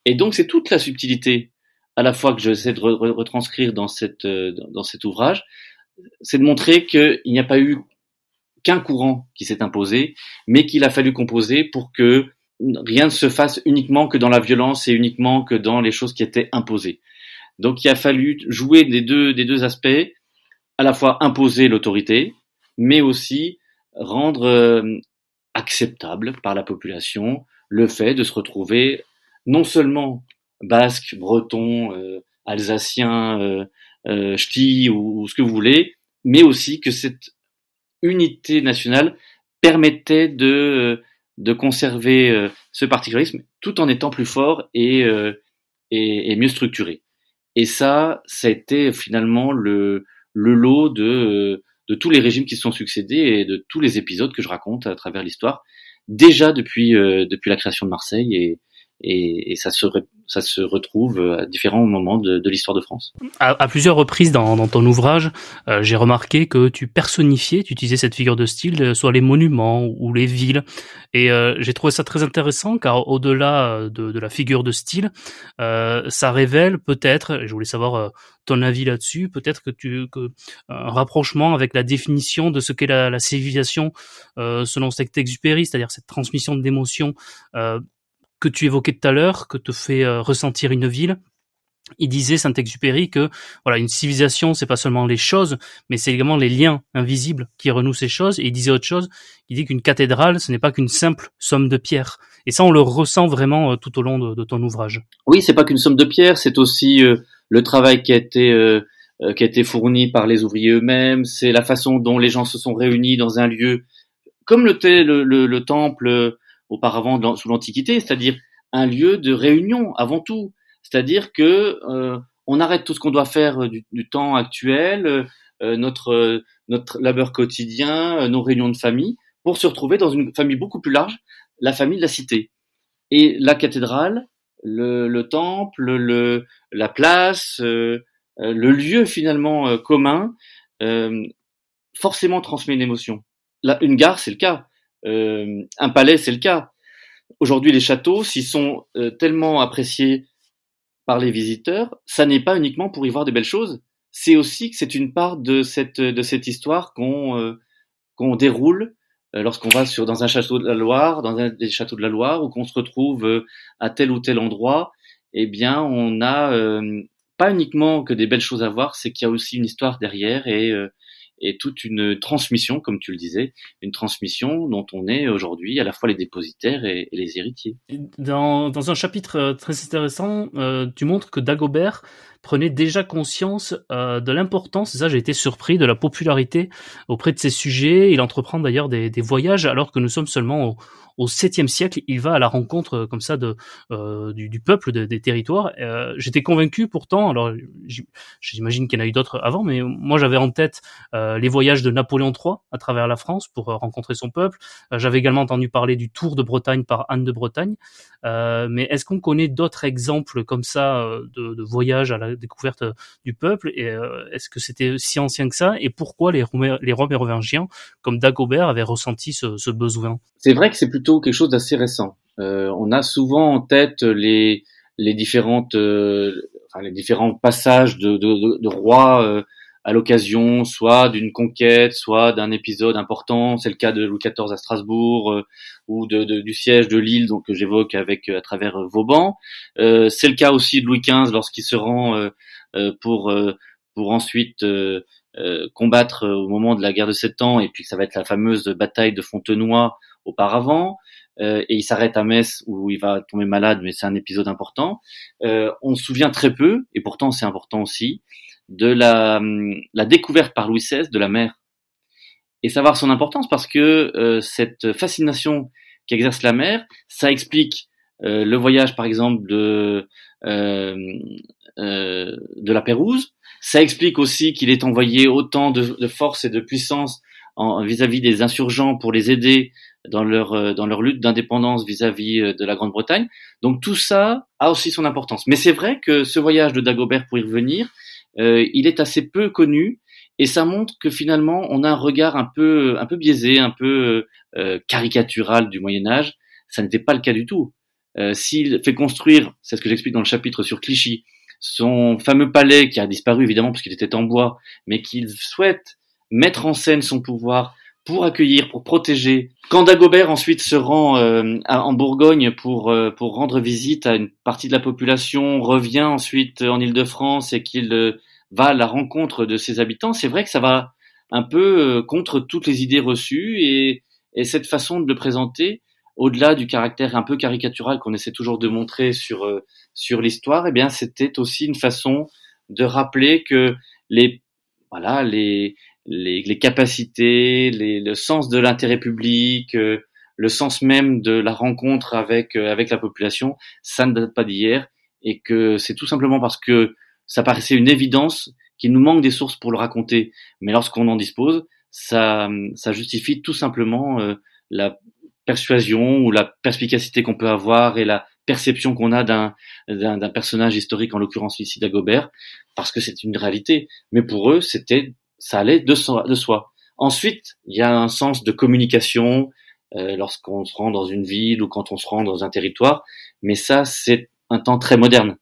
Et donc c'est toute la subtilité à la fois que j'essaie de retranscrire dans cette dans cet ouvrage, c'est de montrer qu'il n'y a pas eu qu'un courant qui s'est imposé, mais qu'il a fallu composer pour que rien ne se fasse uniquement que dans la violence et uniquement que dans les choses qui étaient imposées. Donc il a fallu jouer des deux, des deux aspects, à la fois imposer l'autorité, mais aussi rendre euh, acceptable par la population le fait de se retrouver non seulement basque, breton, euh, alsacien, euh, euh, ch'ti ou, ou, ce que vous voulez, mais aussi que cette unité nationale permettait de de conserver ce particularisme tout en étant plus fort et, et, et, mieux structuré. Et ça, ça a été finalement le, le lot de, de tous les régimes qui se sont succédés et de tous les épisodes que je raconte à travers l'histoire, déjà depuis, depuis la création de Marseille et, et, et ça, se, ça se retrouve à différents moments de, de l'histoire de France. À, à, plusieurs reprises dans, dans ton ouvrage, euh, j'ai remarqué que tu personnifiais, tu utilisais cette figure de style, euh, soit les monuments ou les villes, et euh, j'ai trouvé ça très intéressant car au-delà euh, de, de, la figure de style, euh, ça révèle peut-être, je voulais savoir ton avis là-dessus, peut-être que tu que un rapprochement avec la définition de ce qu'est la, la civilisation selon Saint-Exupéry, c'est-à-dire cette transmission d'émotions que tu évoquais tout à l'heure, que te fait euh, ressentir une ville. Il disait Saint-Exupéry que voilà une civilisation c'est pas seulement les choses mais c'est également les liens invisibles qui renouent ces choses. Et il disait autre chose. Il dit qu'une cathédrale ce n'est pas qu'une simple somme de pierres. Et ça on le ressent vraiment euh, tout au long de, ton ouvrage. Oui c'est pas qu'une somme de pierres c'est aussi euh, le travail qui a été qui a été fourni par les ouvriers eux-mêmes. C'est la façon dont les gens se sont réunis dans un lieu. Comme le temple auparavant sous l'Antiquité, c'est-à-dire un lieu de réunion avant tout. C'est-à-dire que euh, on arrête tout ce qu'on doit faire euh, du, temps actuel, euh, notre notre labeur quotidien, nos réunions de famille, pour se retrouver dans une famille beaucoup plus large, la famille de la cité. Et la cathédrale, le, le temple, le, la place, le lieu finalement commun, forcément transmet une émotion. La, une gare, c'est le cas. Euh, un palais, c'est le cas. Aujourd'hui, les châteaux, s'ils sont euh, tellement appréciés par les visiteurs, ça n'est pas uniquement pour y voir des belles choses, c'est aussi que c'est une part de cette de cette histoire qu'on euh, qu'on déroule lorsqu'on va sur dans un château de la Loire, dans un des châteaux de la Loire, ou qu'on se retrouve à tel ou tel endroit. Eh bien, on a pas uniquement que des belles choses à voir, c'est qu'il y a aussi une histoire derrière et et toute une transmission, comme tu le disais, une transmission dont on est aujourd'hui à la fois les dépositaires et, les héritiers. Dans, dans, un chapitre euh, très intéressant, euh, tu montres que Dagobert prenait déjà conscience euh, de l'importance, ça j'ai été surpris, de la popularité auprès de ces sujets. Il entreprend d'ailleurs des, voyages alors que nous sommes seulement au, au 7e siècle, il va à la rencontre euh, comme ça de euh, du, peuple de, des territoires. J'étais convaincu pourtant, alors j'imagine qu'il y en a eu d'autres avant, mais moi j'avais en tête les voyages de Napoléon III à travers la France pour rencontrer son peuple. J'avais également entendu parler du Tour de Bretagne par Anne de Bretagne. mais est-ce qu'on connaît d'autres exemples comme ça de voyages à la découverte du peuple Et est-ce que c'était si ancien que ça Et pourquoi les Roms, les mérovingiens, comme Dagobert, avaient ressenti ce, besoin? C'est vrai que c'est plutôt quelque chose d'assez récent. Euh, on a souvent en tête les les différentes euh, les différents passages de, de, de rois euh, à l'occasion soit d'une conquête, soit d'un épisode important. C'est le cas de Louis XIV à Strasbourg euh, ou de, de, du siège de Lille, donc que j'évoque avec à travers Vauban. Euh, c'est le cas aussi de Louis XV lorsqu'il se rend pour pour ensuite combattre au moment de la guerre de Sept Ans, et puis ça va être la fameuse bataille de Fontenoy auparavant. Euh, et il s'arrête à Metz où il va tomber malade, mais c'est un épisode important. Euh, on se souvient très peu, et pourtant c'est important aussi, de la, la découverte par Louis XVI de la mer. Et savoir son importance parce que euh, cette fascination qu'exerce la mer, ça explique euh, le voyage par exemple de, euh, de la Pérouse, ça explique aussi qu'il est envoyé autant de, de force et de puissance vis-à-vis -vis des insurgents pour les aider dans leur euh, dans leur lutte d'indépendance vis-à-vis euh, de la Grande-Bretagne. Donc tout ça a aussi son importance. Mais c'est vrai que ce voyage de Dagobert pour y revenir, euh, il est assez peu connu Et ça montre que finalement, on a un regard un peu, un peu biaisé, un peu euh, caricatural du Moyen Âge. Ça n'était pas le cas du tout. Euh, S'il fait construire, c'est ce que j'explique dans le chapitre sur Clichy, son fameux palais qui a disparu évidemment parce qu'il était en bois, mais qu'il souhaite mettre en scène son pouvoir pour accueillir, pour protéger. Quand Dagobert ensuite se rend euh, en Bourgogne pour euh, pour rendre visite à une partie de la population, revient ensuite en Île-de-France et qu'il euh, va à la rencontre de ses habitants, c'est vrai que ça va un peu contre toutes les idées reçues et, et cette façon de le présenter, au-delà du caractère un peu caricatural qu'on essaie toujours de montrer sur sur l'histoire, eh bien c'était aussi une façon de rappeler que les voilà les les, les capacités, les, le sens de l'intérêt public, euh, le sens même de la rencontre avec euh, avec la population, ça ne date pas d'hier et que c'est tout simplement parce que ça paraissait une évidence qu'il nous manque des sources pour le raconter. Mais lorsqu'on en dispose, ça, ça justifie tout simplement euh, la persuasion ou la perspicacité qu'on peut avoir et la perception qu'on a d'un, d'un, personnage historique, en l'occurrence ici d'Agobert, parce que c'est une réalité. Mais pour eux, c'était ça allait de soi. Ensuite, il y a un sens de communication euh, lorsqu'on se rend dans une ville ou quand on se rend dans un territoire, mais ça, c'est un temps très moderne.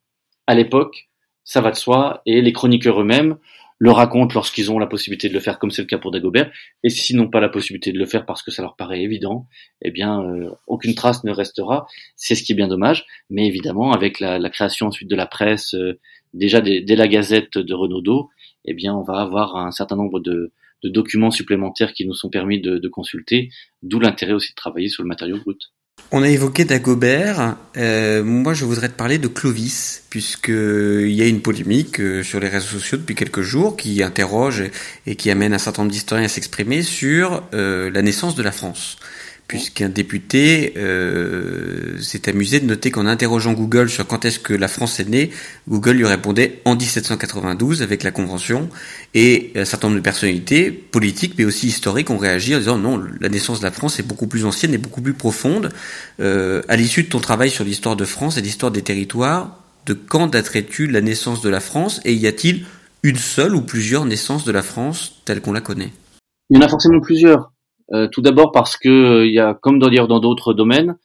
À l'époque, ça va de soi, et les chroniqueurs eux-mêmes le racontent lorsqu'ils ont la possibilité de le faire, comme c'est le cas pour Dagobert, et s'ils n'ont pas la possibilité de le faire parce que ça leur paraît évident, eh bien, euh, aucune trace ne restera. C'est ce qui est bien dommage, mais évidemment, avec la, la création ensuite de la presse, euh, déjà dès, la Gazette de Renaudot, eh bien, on va avoir un certain nombre de, documents supplémentaires qui nous sont permis de, consulter, d'où l'intérêt aussi de travailler sur le matériau brut. On a évoqué Dagobert. Euh, moi, je voudrais te parler de Clovis, puisqu'il y a une polémique euh, sur les réseaux sociaux depuis quelques jours qui interroge et qui amène un certain nombre d'historiens à s'exprimer sur euh, la naissance de la France puisqu'un député euh, s'est amusé de noter qu'en interrogeant Google sur quand est-ce que la France est née, Google lui répondait en 1792 avec la Convention, et un certain nombre de personnalités politiques mais aussi historiques ont réagi en disant non, la naissance de la France est beaucoup plus ancienne et beaucoup plus profonde. Euh, à l'issue de ton travail sur l'histoire de France et l'histoire des territoires, de quand daterais-tu la naissance de la France et y a-t-il une seule ou plusieurs naissances de la France telle qu'on la connaît? Il y en a forcément plusieurs. Euh, tout d'abord parce que euh, il y a, comme d'ailleurs dans d'autres domaines,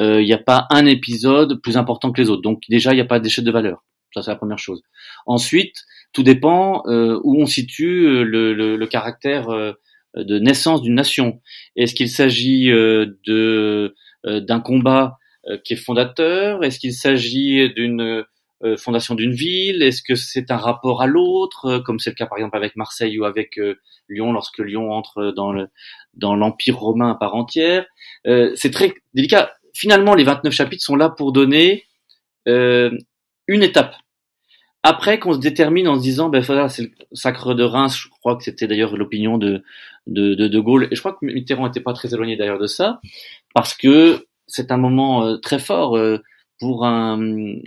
euh, il n'y a pas un épisode plus important que les autres. Donc déjà, il n'y a pas d'échelle de valeur. Ça, c'est la première chose. Ensuite, tout dépend où on situe le, le, le caractère de naissance d'une nation. Est-ce qu'il s'agit de d'un combat qui est fondateur? Est-ce qu'il s'agit d'une fondation d'une ville? Est-ce que c'est un rapport à l'autre, comme c'est le cas par exemple avec Marseille ou avec Lyon lorsque Lyon entre dans le dans l'Empire romain à part entière. Euh, c'est très délicat. Finalement, les 29 chapitres sont là pour donner euh, une étape. Après qu'on se détermine en se disant, ben voilà, c'est le sacre de Reims, je crois que c'était d'ailleurs l'opinion de, de, de, de Gaulle, et je crois que Mitterrand n'était pas très éloigné d'ailleurs de ça, parce que c'est un moment euh, très fort euh, pour un,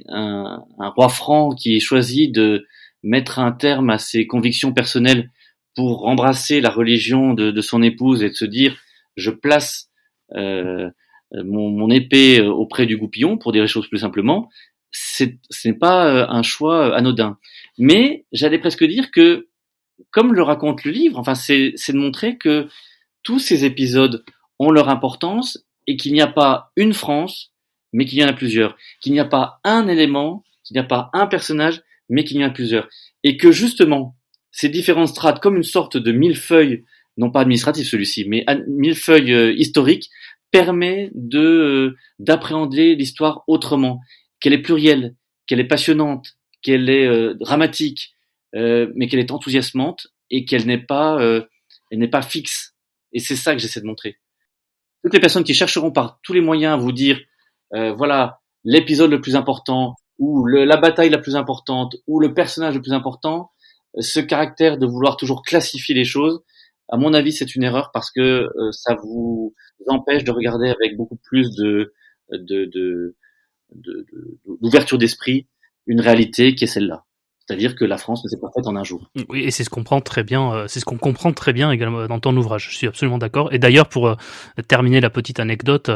un, un, roi franc qui choisit de mettre un terme à ses convictions personnelles pour embrasser la religion de, de, son épouse et de se dire je place euh, mon, mon, épée auprès du goupillon pour dire les choses plus simplement, ce n'est pas euh, un choix anodin. Mais j'allais presque dire que, comme le raconte le livre, enfin c'est de montrer que tous ces épisodes ont leur importance et qu'il n'y a pas une France, mais qu'il y en a plusieurs. Qu'il n'y a pas un élément, qu'il n'y a pas un personnage, mais qu'il y en a plusieurs. Et que justement, ces différentes strates comme une sorte de millefeuille, non pas administratif celui-ci, mais millefeuille euh, historique, permet de euh, d'appréhender l'histoire autrement, qu'elle est plurielle, qu'elle est passionnante, qu'elle est euh, dramatique, mais qu'elle est enthousiasmante et qu'elle n'est pas elle n'est pas fixe. Et c'est ça que j'essaie de montrer. Toutes les personnes qui chercheront par tous les moyens à vous dire voilà l'épisode le plus important ou la bataille la plus importante ou le personnage le plus important, ce caractère de vouloir toujours classifier les choses, à mon avis, c'est une erreur parce que euh, ça vous empêche de regarder avec beaucoup plus de d'ouverture de, de, d'esprit une réalité qui est celle-là. C'est-à-dire que la France ne s'est pas faite en un jour. Oui, et c'est ce qu'on comprend très bien. Euh, c'est ce qu'on comprend très bien également dans ton ouvrage. Je suis absolument d'accord. Et d'ailleurs, pour euh, terminer la petite anecdote,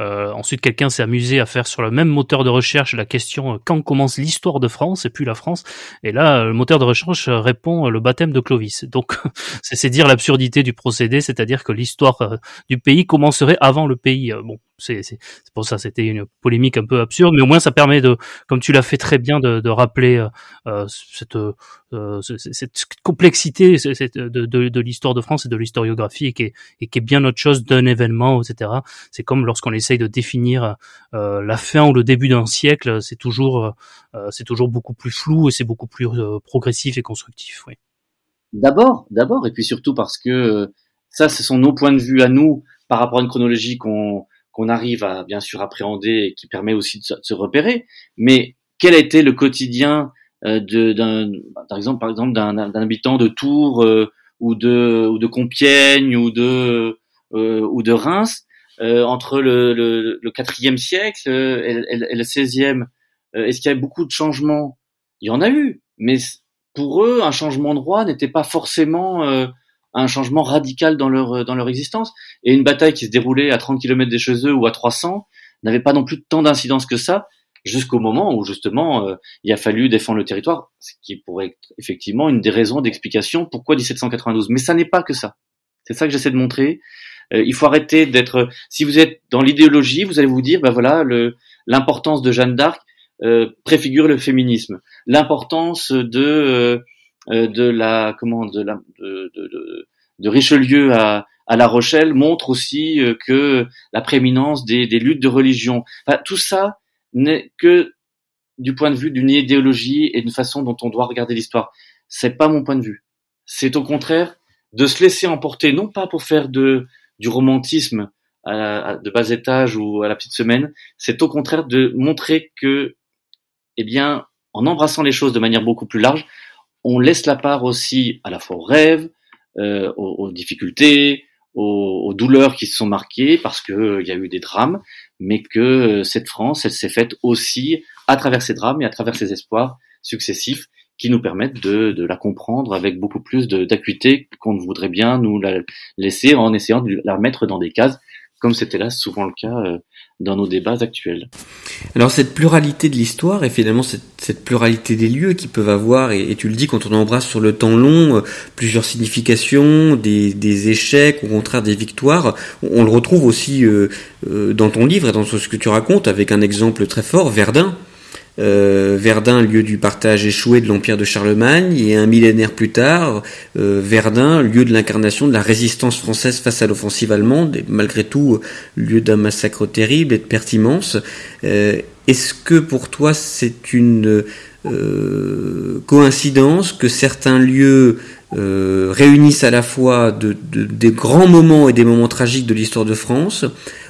euh, ensuite quelqu'un s'est amusé à faire sur le même moteur de recherche la question quand commence l'histoire de France? et puis la France. Et là, le moteur de recherche répond le baptême de Clovis. Donc, c'est dire l'absurdité du procédé, c'est-à-dire que l'histoire du pays commencerait avant le pays. Bon, c'est pour ça c'était une polémique un peu absurde, mais au moins ça permet de, comme tu l'as fait très bien, de, de rappeler euh, euh cette, euh, cette complexité de, de, de l'histoire de France et de l'historiographie et qui est, et qui est bien autre chose d'un événement, etc. C'est comme lorsqu'on essaye de définir euh, la fin ou le début d'un siècle, c'est toujours euh, c'est toujours beaucoup plus flou et c'est beaucoup plus progressif et constructif. Oui. D'abord, d'abord, et puis surtout parce que ça, ce sont nos points de vue à nous par rapport à une chronologie qu'on qu'on arrive à bien sûr appréhender et qui permet aussi de se, repérer. Mais quel a été le quotidien euh, d'un, par exemple, par exemple d'un, habitant de Tours euh, ou de ou de Compiègne ou de euh, ou de Reims entre le, le, le 4e siècle et, et, le 16e Est-ce qu'il y a beaucoup de changements? Il y en a eu, mais pour eux, un changement de roi n'était pas forcément un changement radical dans leur euh, dans leur existence. Et une bataille qui se déroulait à 30 km des chez eux ou à 300 n'avait pas non plus tant d'incidence que ça, jusqu'au moment où justement euh, il a fallu défendre le territoire, ce qui pourrait être effectivement une des raisons d'explication pourquoi 1792. Mais ça n'est pas que ça. C'est ça que j'essaie de montrer. Euh, il faut arrêter d'être. Si vous êtes dans l'idéologie, vous allez vous dire, ben voilà, l'importance de Jeanne d'Arc préfigure le féminisme, l'importance de euh, de la comment de la de, de, de Richelieu à, à La Rochelle montre aussi euh, que la prééminence des, des luttes de religion. Enfin, tout ça n'est que du point de vue d'une idéologie et d'une façon dont on doit regarder l'histoire. C'est pas mon point de vue. C'est au contraire de se laisser emporter, non pas pour faire de du romantisme à, de bas étage ou à la petite semaine, c'est au contraire de montrer que, eh bien, en embrassant les choses de manière beaucoup plus large, on laisse la part aussi à la fois aux rêves, euh, aux, difficultés, aux, douleurs qui se sont marquées parce que euh, il y a eu des drames, mais que euh, cette France, elle s'est faite aussi à travers ces drames et à travers ces espoirs successifs qui nous permettent de, de la comprendre avec beaucoup plus d'acuité qu'on voudrait bien nous la laisser en essayant de la mettre dans des cases comme c'était là souvent le cas euh, dans nos débats actuels. Alors cette pluralité de l'histoire et finalement cette, cette, pluralité des lieux qui peuvent avoir, et, tu le dis quand on embrasse sur le temps long, euh, plusieurs significations, des, des, échecs, au contraire des victoires, on, le retrouve aussi euh, dans ton livre et dans ce que tu racontes avec un exemple très fort, Verdun. Euh, Verdun, lieu du partage échoué de l'empire de Charlemagne, et un millénaire plus tard, euh, Verdun, lieu de l'incarnation de la résistance française face à l'offensive allemande, et malgré tout, lieu d'un massacre terrible et de perte immense. Euh, est-ce que pour toi c'est une coïncidence que certains lieux réunissent à la fois de, des grands moments et des moments tragiques de l'histoire de France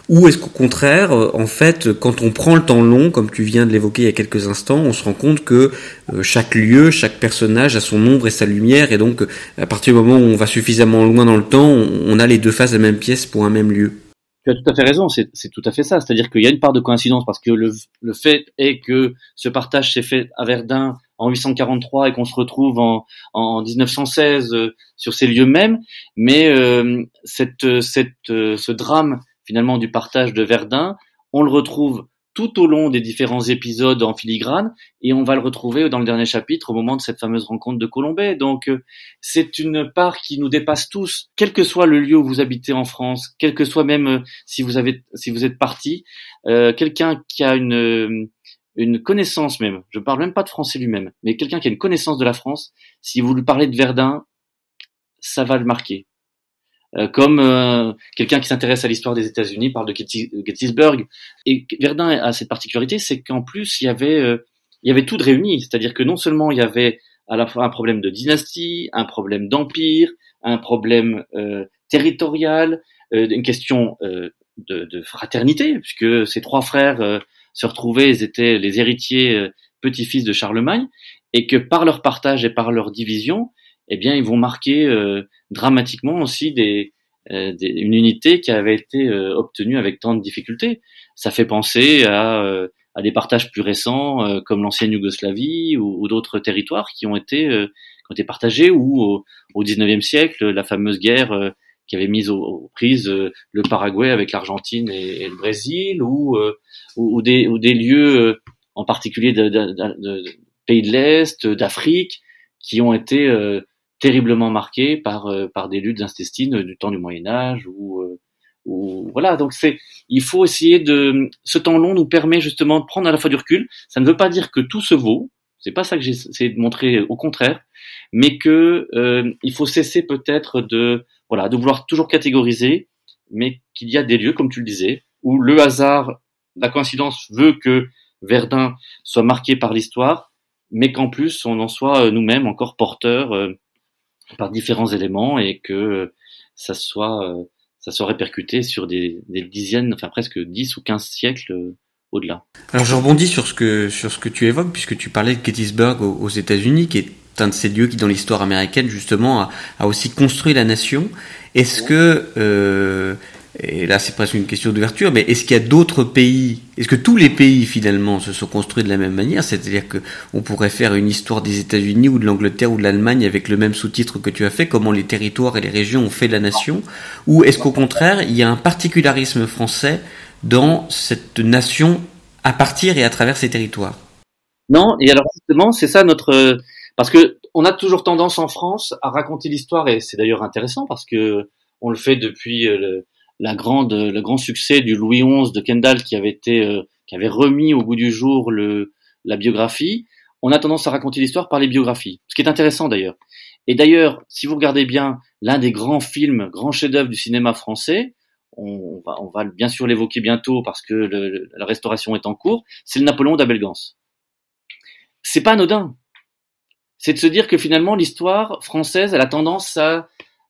ou est-ce qu'au contraire, euh, en fait, quand on prend le temps long, comme tu viens de l'évoquer il y a quelques instants, on se rend compte que euh, chaque lieu, chaque personnage a son ombre et sa lumière, et donc à partir du moment où on va suffisamment loin dans le temps, on a les deux faces de la même pièce pour un même lieu. Tu as tout à fait raison, c'est tout à fait ça. C'est-à-dire qu'il y a une part de coïncidence parce que le, le fait est que ce partage s'est fait à Verdun en 843 et qu'on se retrouve en, en 1916 euh, sur ces lieux mêmes, mais cette, cette, ce drame finalement du partage de Verdun. On le retrouve tout au long des différents épisodes en filigrane et on va le retrouver dans le dernier chapitre au moment de cette fameuse rencontre de Colombay. Donc euh, c'est une part qui nous dépasse tous, quel que soit le lieu où vous habitez en France, quel que soit même euh, si vous avez si vous êtes parti, euh, quelqu'un qui a une une connaissance même, je parle même pas de français lui-même, mais quelqu'un qui a une connaissance de la France, si vous lui parlez de Verdun, ça va le marquer. Euh, comme euh, quelqu'un qui s'intéresse à l'histoire des États-Unis parle de Gettysburg. Et Verdun a cette particularité, c'est qu'en plus il y avait euh, il y avait tout de réuni, c'est-à-dire que non seulement il y avait à la fois un problème de dynastie, un problème d'empire, un problème territorial, une question de, de, fraternité, puisque ces trois frères se retrouvaient, ils étaient les héritiers petits-fils de Charlemagne, et que par leur partage et par leur division, eh bien, ils vont marquer dramatiquement aussi des, euh, une unité qui avait été euh, obtenue avec tant de difficultés. Ça fait penser à, euh, à des partages plus récents, euh, comme l'ancienne Yougoslavie ou, d'autres territoires qui ont été, euh, qui ont été partagés, ou au, au 19e siècle, la fameuse guerre euh, qui avait mis aux, prises le Paraguay avec l'Argentine et, le Brésil, ou, ou, des, ou des lieux en particulier de, de, de, pays de l'Est, d'Afrique, qui ont été terriblement marqués par, par des luttes intestines du temps du Moyen Âge ou ou voilà. Donc c'est il faut essayer de ce temps long nous permet justement de prendre à la fois du recul. Ça ne veut pas dire que tout se vaut. C'est pas ça que j'essaie de montrer au contraire. Mais que euh, il faut cesser peut-être de voilà de vouloir toujours catégoriser mais qu'il y a des lieux comme tu le disais où le hasard la coïncidence veut que Verdun soit marqué par l'histoire mais qu'en plus on en soit euh, nous-mêmes encore porteurs euh, par différents éléments et que ça soit ça se répercuté sur des, dizaines, enfin presque 10 ou 15 siècles euh, au-delà. Alors je rebondis sur ce que sur ce que tu évoques puisque tu parlais de Gettysburg aux, États-Unis qui est un de ces lieux qui dans l'histoire américaine justement a, aussi construit la nation. Est-ce que euh, et là c'est presque une question d'ouverture, mais est-ce qu'il y a d'autres pays, est-ce que tous les pays finalement se sont construits de la même manière? C'est-à-dire que on pourrait faire une histoire des États-Unis ou de l'Angleterre ou de l'Allemagne avec le même sous-titre que tu as fait, comment les territoires et les régions ont fait la nation? Ou est-ce qu'au contraire, il y a un particularisme français dans cette nation à partir et à travers ces territoires? Non, et alors justement, c'est ça notre... Parce que on a toujours tendance en France à raconter l'histoire, et c'est d'ailleurs intéressant parce que on le fait depuis... Euh, le la grande, le grand succès du Louis XI de Kendall qui avait été, euh, qui avait remis au goût du jour le, la biographie, on a tendance à raconter l'histoire par les biographies, ce qui est intéressant d'ailleurs. Et d'ailleurs, si vous regardez bien l'un des grands films, grands chefs-d'œuvre du cinéma français, on, va, on va bien sûr l'évoquer bientôt parce que la restauration est en cours, c'est le Napoléon d'Abel Gance. C'est pas anodin. C'est de se dire que finalement l'histoire française, elle a tendance à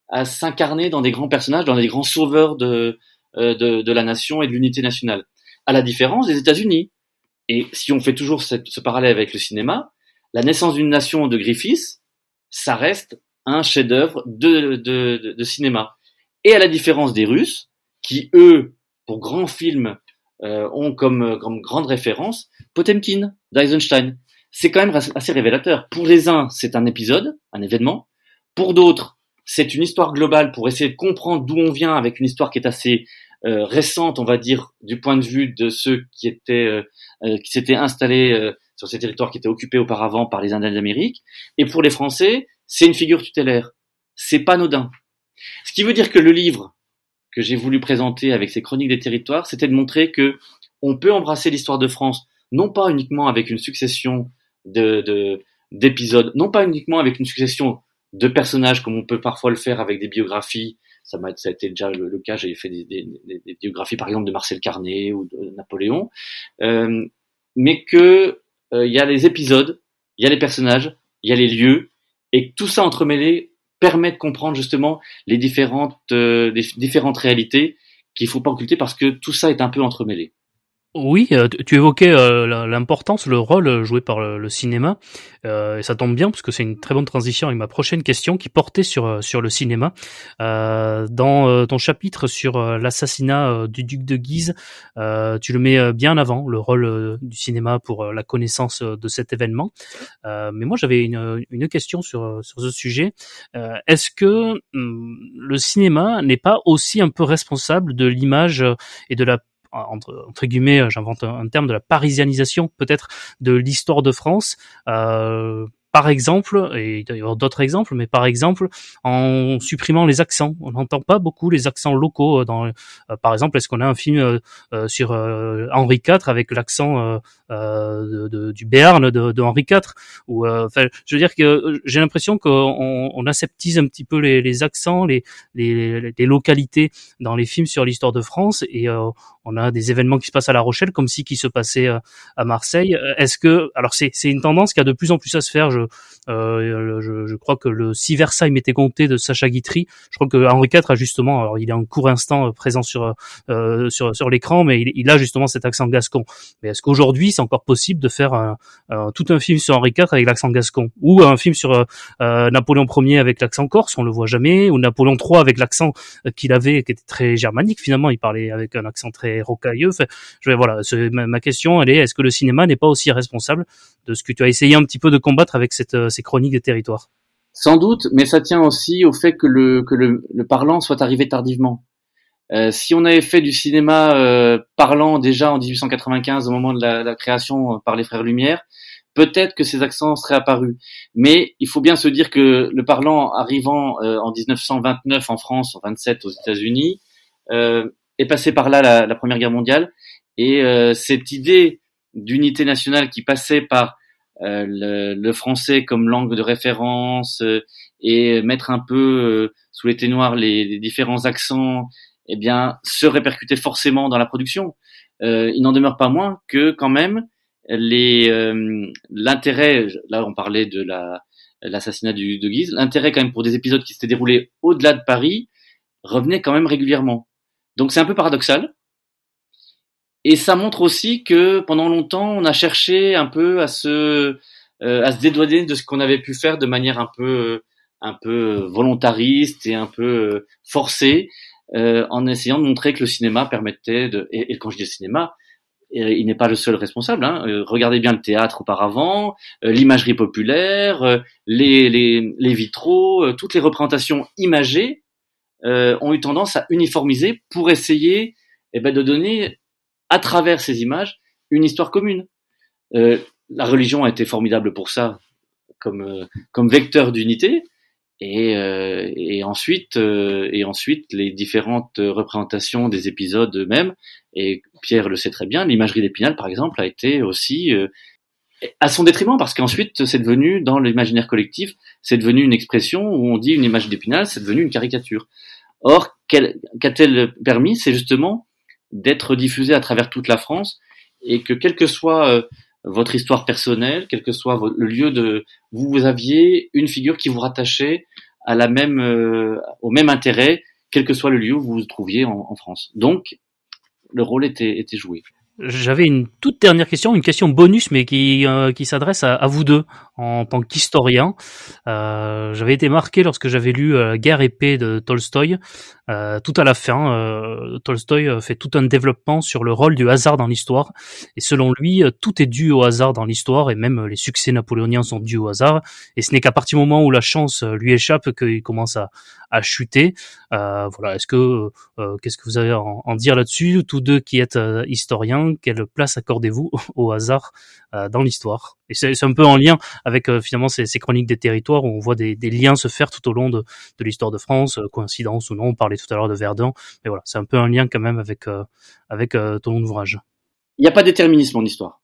à s'incarner dans des grands personnages, dans des grands sauveurs de, euh, de, de, la nation et de l'unité nationale. À la différence des États-Unis. Et si on fait toujours ce parallèle avec le cinéma, la naissance d'une nation de Griffiths, ça reste un chef-d'œuvre de, de, de, cinéma. Et à la différence des Russes, qui eux, pour grands films, euh, ont comme, comme grande référence Potemkin d'Eisenstein. C'est quand même assez révélateur. Pour les uns, c'est un épisode, un événement. Pour d'autres, c'est une histoire globale pour essayer de comprendre d'où on vient avec une histoire qui est assez euh, récente, on va dire, du point de vue de ceux qui étaient euh, euh, qui s'étaient installés sur ces territoires qui étaient occupés auparavant par les Indiens d'Amérique. Et pour les Français, c'est une figure tutélaire. C'est pas anodin. Ce qui veut dire que le livre que j'ai voulu présenter avec ces chroniques des territoires, c'était de montrer que on peut embrasser l'histoire de France, non pas uniquement avec une succession de d'épisodes, non pas uniquement avec une succession de personnages comme on peut parfois le faire avec des biographies. Ça m'a, ça a été déjà le, cas. J'ai fait des, des, des, biographies, par exemple, de Marcel Carnet ou de Napoléon, euh, mais que euh, il y a les épisodes, il y a les personnages, il y a les lieux, et tout ça entremêlé permet de comprendre justement les différentes, euh, les différentes réalités qu'il faut pas occulter parce que tout ça est un peu entremêlé. Oui, euh, tu évoquais euh, l'importance, le rôle euh, joué par le, cinéma, et ça tombe bien parce que c'est une très bonne transition avec ma prochaine question qui portait sur le cinéma. dans ton chapitre sur l'assassinat du duc de Guise, tu le mets bien avant le rôle du cinéma pour la connaissance de cet événement. mais moi, j'avais une, une question sur sur ce sujet. Est-ce que hum, le cinéma n'est pas aussi un peu responsable de l'image et de la entre, entre guillemets, euh, j'invente un, terme de la parisianisation peut-être de l'histoire de France. Euh, par exemple, et il y avoir d'autres exemples, mais par exemple, en supprimant les accents. On n'entend pas beaucoup les accents locaux. Euh, dans, par exemple, est-ce qu'on a un film sur Henri IV avec l'accent euh, de, du Béarn de, de, Henri IV. Ou, euh, je veux dire que j'ai l'impression qu'on on aseptise un petit peu les, les accents, les, les, les, localités dans les films sur l'histoire de France, et euh, on a des événements qui se passent à La Rochelle comme si qui se passaient à Marseille. Est-ce que, alors c'est c'est une tendance qui a de plus en plus à se faire. Je je, je, crois que le Si Versailles m'était compté de Sacha Guitry, je crois que Henri IV a justement, alors il est en court instant présent sur sur sur l'écran, mais il, il, a justement cet accent gascon. Mais est-ce qu'aujourd'hui c'est encore possible de faire un, tout un film sur Henri IV avec l'accent gascon, ou un film sur euh, euh, Napoléon Ier avec l'accent corse, on le voit jamais, ou Napoléon III avec l'accent euh, qu'il avait, qui était très germanique finalement, il parlait avec un accent très rocailleux. je vais, voilà, ma, question, elle est est-ce que le cinéma n'est pas aussi responsable de ce que tu as essayé un petit peu de combattre avec cette, ces chroniques des territoires Sans doute, mais ça tient aussi au fait que le, que le, parlant soit arrivé tardivement. Euh, si on avait fait du cinéma euh, parlant déjà en 1895 au moment de la, création par les frères Lumière, peut-être que ces accents seraient apparus. Mais il faut bien se dire que le parlant arrivant euh, en 1929 en France, en 27 aux États-Unis, euh, est passé par là la, la Première Guerre mondiale. Et euh, cette idée d'unité nationale qui passait par le, le, français comme langue de référence et mettre un peu sous les ténoirs les, les, différents accents, eh bien, se répercutait forcément dans la production. il n'en demeure pas moins que quand même les euh, l'intérêt là on parlait de la l'assassinat de Guise l'intérêt quand même pour des épisodes qui s'étaient déroulés au-delà de Paris revenait quand même régulièrement donc c'est un peu paradoxal et ça montre aussi que pendant longtemps on a cherché un peu à se euh, à se dédouaner de ce qu'on avait pu faire de manière un peu un peu volontariste et un peu forcée euh, en essayant de montrer que le cinéma permettait de et, quand je dis cinéma il n'est pas le seul responsable. Hein. Euh, regardez bien le théâtre auparavant, euh, l'imagerie populaire, euh, les, les, les, vitraux, toutes les représentations imagées ont eu tendance à uniformiser pour essayer eh ben, de donner à travers ces images une histoire commune. la religion a été formidable pour ça, comme, comme vecteur d'unité, et, euh, ensuite euh, les différentes représentations des épisodes eux-mêmes. Et Pierre le sait très bien l'imagerie d'Épinal par exemple a été aussi euh, à son détriment parce qu'ensuite c'est devenu dans l'imaginaire collectif c'est devenu une expression où on dit une image d'Épinal c'est devenu une caricature or qu'a-t-elle permis c'est justement d'être diffusée à travers toute la France et que quel que soit votre histoire personnelle, quel que soit le lieu de, vous, aviez une figure qui vous rattachait à la même, euh, au même intérêt, quel que soit le lieu où vous vous trouviez en, France. Donc, le rôle était joué. J'avais une toute dernière question, une question bonus, mais qui, euh, qui s'adresse à, à, vous deux en tant qu'historien. Euh, j'avais été marqué lorsque j'avais lu euh, Guerre épée de Tolstoï. Euh, tout à la fin, euh, Tolstoï fait tout un développement sur le rôle du hasard dans l'histoire. Et selon lui, tout est dû au hasard dans l'histoire, et même les succès napoléoniens sont dus au hasard. Et ce n'est qu'à partir du moment où la chance lui échappe qu'il commence à, à chuter. voilà. Est-ce que qu'est-ce que vous avez à en, dire là-dessus, tous deux qui êtes historiens? Quelle place accordez-vous au hasard dans l'histoire? Et c'est un peu en lien avec euh, finalement ces, ces, chroniques des territoires où on voit des, des liens se faire tout au long de, de l'histoire de France, euh, coïncidence ou non. On parlait tout à l'heure de Verdun, mais voilà, c'est un peu un lien quand même avec euh, avec ton ouvrage. Il n'y a pas de déterminisme en histoire.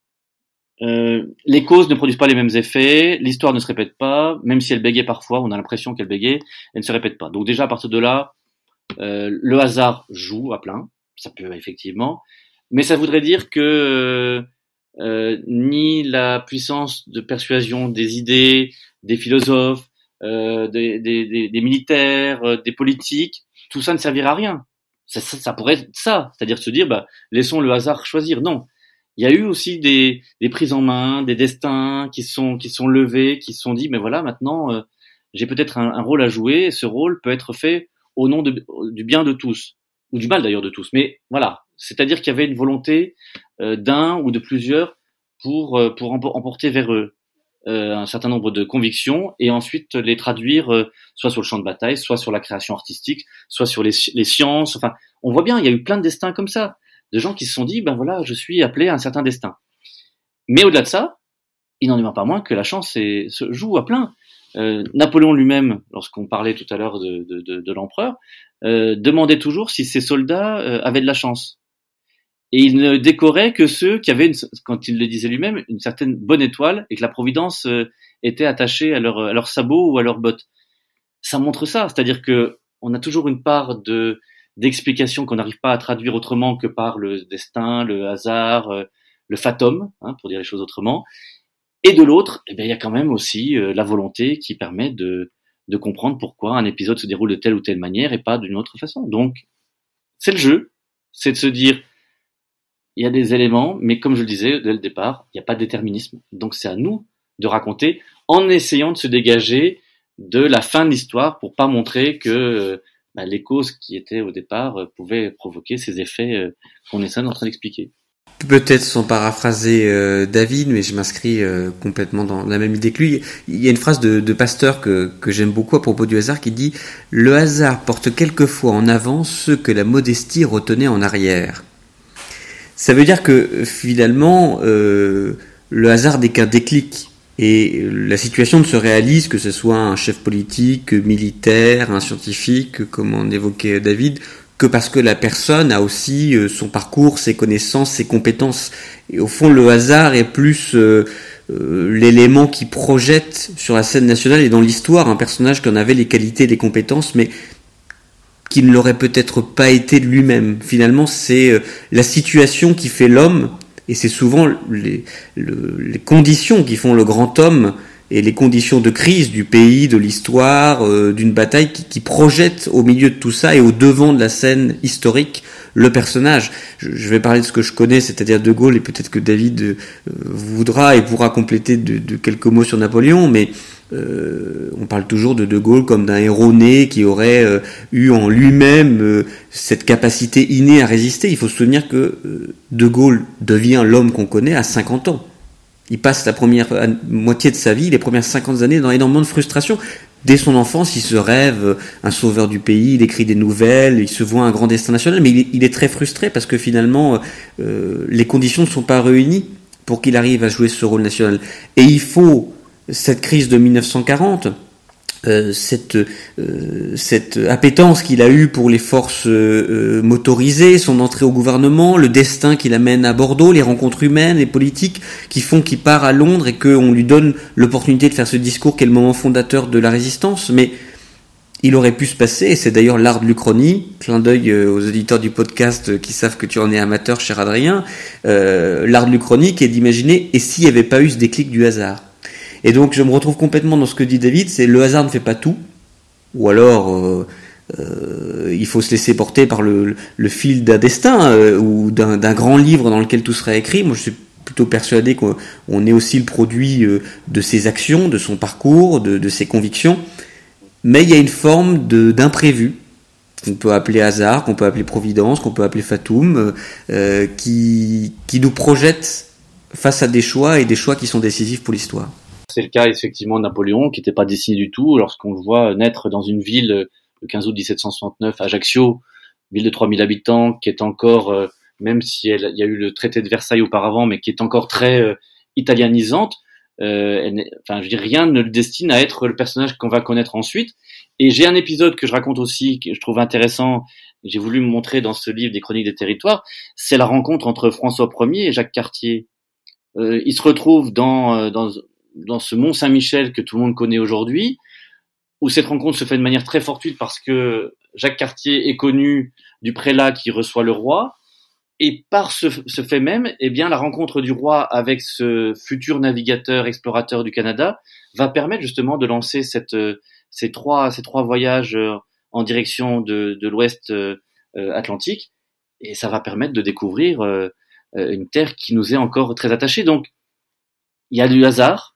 Euh, les causes ne produisent pas les mêmes effets, l'histoire ne se répète pas, même si elle bégait parfois, on a l'impression qu'elle bégait, elle ne se répète pas. Donc déjà à partir de là, euh, le hasard joue à plein, ça peut effectivement, mais ça voudrait dire que euh, ni la puissance de persuasion des idées, des philosophes, euh, des, des, des, militaires, euh, des politiques, tout ça ne servira à rien. Ça, ça, ça pourrait être ça, c'est-à-dire se dire, bah, laissons le hasard choisir. Non, il y a eu aussi des, des prises en main, des destins qui sont qui sont levés, qui sont dit, mais voilà, maintenant, euh, j'ai peut-être un, un, rôle à jouer. Et ce rôle peut être fait au nom de, du bien de tous ou du mal d'ailleurs de tous. Mais voilà, c'est-à-dire qu'il y avait une volonté euh, d'un ou de plusieurs pour euh, pour emporter vers eux euh, un certain nombre de convictions et ensuite les traduire soit sur le champ de bataille, soit sur la création artistique, soit sur les, les, sciences. Enfin, on voit bien, il y a eu plein de destins comme ça, de gens qui se sont dit, ben voilà, je suis appelé à un certain destin. Mais au-delà de ça, il n'en est pas moins que la chance est, se joue à plein. Euh, Napoléon lui-même, lorsqu'on parlait tout à l'heure de, de, de, de l'empereur, euh, demandait toujours si ses soldats euh, avaient de la chance. Et il ne décorait que ceux qui avaient, une, quand il le disait lui-même, une certaine bonne étoile et que la providence euh, était attachée à leur, à leur sabot ou à leurs bottes. Ça montre ça, c'est-à-dire que on a toujours une part de d'explication qu'on n'arrive pas à traduire autrement que par le destin, le hasard, le fatum, hein, pour dire les choses autrement. Et de l'autre, eh bien, il y a quand même aussi la volonté qui permet de, de comprendre pourquoi un épisode se déroule de telle ou telle manière et pas d'une autre façon. Donc, c'est le jeu, c'est de se dire, il y a des éléments, mais comme je le disais dès le départ, il n'y a pas de déterminisme. Donc c'est à nous de raconter en essayant de se dégager de la fin de l'histoire pour pas montrer que bah, les causes qui étaient au départ pouvaient provoquer ces effets qu'on est en train d'expliquer. Peut-être sans paraphraser euh, David, mais je m'inscris euh, complètement dans la même idée que lui. Il y a une phrase de, Pasteur que, j'aime beaucoup à propos du hasard qui dit ⁇ Le hasard porte quelquefois en avant ce que la modestie retenait en arrière ⁇ Ça veut dire que finalement, euh, le hasard n'est qu'un déclic. Et la situation ne se réalise que ce soit un chef politique, militaire, un scientifique, comme en évoquait David, que parce que la personne a aussi euh, son parcours, ses connaissances, ses compétences. Et au fond, le hasard est plus euh, euh, l'élément qui projette sur la scène nationale et dans l'histoire un personnage qui en avait les qualités et les compétences, mais qui ne l'aurait peut-être pas été lui-même. Finalement, c'est la situation qui fait l'homme, et c'est souvent les, les, conditions qui font le grand homme et les conditions de crise du pays, de l'histoire, euh, d'une bataille qui, qui, projette au milieu de tout ça et au devant de la scène historique le personnage. Je, vais parler de ce que je connais, c'est-à-dire De Gaulle, et peut-être que David euh, voudra et pourra compléter de, de, quelques mots sur Napoléon, mais euh, on parle toujours de De Gaulle comme d'un héros né qui aurait euh, eu en lui-même cette capacité innée à résister. Il faut se souvenir que De Gaulle devient l'homme qu'on connaît à 50 ans. Il passe la première moitié de sa vie, les premières 50 années, dans énormément de frustration. Dès son enfance, il se rêve un sauveur du pays, il écrit des nouvelles, il se voit un grand destin national, mais il est, très frustré parce que finalement, euh, les conditions ne sont pas réunies pour qu'il arrive à jouer ce rôle national. Et il faut cette crise de 1940 euh, cette, euh, cette appétence qu'il a eue pour les forces euh, motorisées, son entrée au gouvernement, le destin qu'il amène à Bordeaux, les rencontres humaines et politiques qui font qu'il part à Londres et qu'on lui donne l'opportunité de faire ce discours qui est le moment fondateur de la résistance. Mais il aurait pu se passer, et c'est d'ailleurs l'art de l'Uchronie, clin d'œil aux auditeurs du podcast qui savent que tu en es amateur, cher Adrien, l'art de l'Uchronie est d'imaginer, et s'il n'y avait pas eu ce déclic du hasard et donc je me retrouve complètement dans ce que dit David, c'est le hasard ne fait pas tout, ou alors euh, euh, il faut se laisser porter par le, fil d'un destin euh, ou d'un grand livre dans lequel tout serait écrit. Moi je suis plutôt persuadé qu'on est aussi le produit de ses actions, de son parcours, de, ses convictions, mais il y a une forme d'imprévu qu'on peut appeler hasard, qu'on peut appeler providence, qu'on peut appeler qui, qui nous projette face à des choix et des choix qui sont décisifs pour l'histoire. C'est le cas effectivement de Napoléon, qui n'était pas dessiné du tout, lorsqu'on le voit naître dans une ville le 15 août 1769, Ajaccio, ville de 3000 habitants, qui est encore, euh, même si il y a eu le traité de Versailles auparavant, mais qui est encore très euh, italianisante. Euh, enfin, je rien ne le destine à être le personnage qu'on va connaître ensuite. Et j'ai un épisode que je raconte aussi, que je trouve intéressant, j'ai voulu me montrer dans ce livre des Chroniques des Territoires, c'est la rencontre entre François Ier et Jacques Cartier. Euh, ils se retrouvent dans, dans ce Mont Saint-Michel que tout le monde connaît aujourd'hui, où cette rencontre se fait de manière très fortuite parce que Jacques Cartier est connu du prélat qui reçoit le roi, et par ce, fait même, eh bien, la rencontre du roi avec ce futur navigateur explorateur du Canada va permettre justement de lancer cette, ces trois, ces trois voyages euh, en direction de, de l'Ouest euh, Atlantique, et ça va permettre de découvrir euh, une terre qui nous est encore très attachée. Donc, il y a du hasard,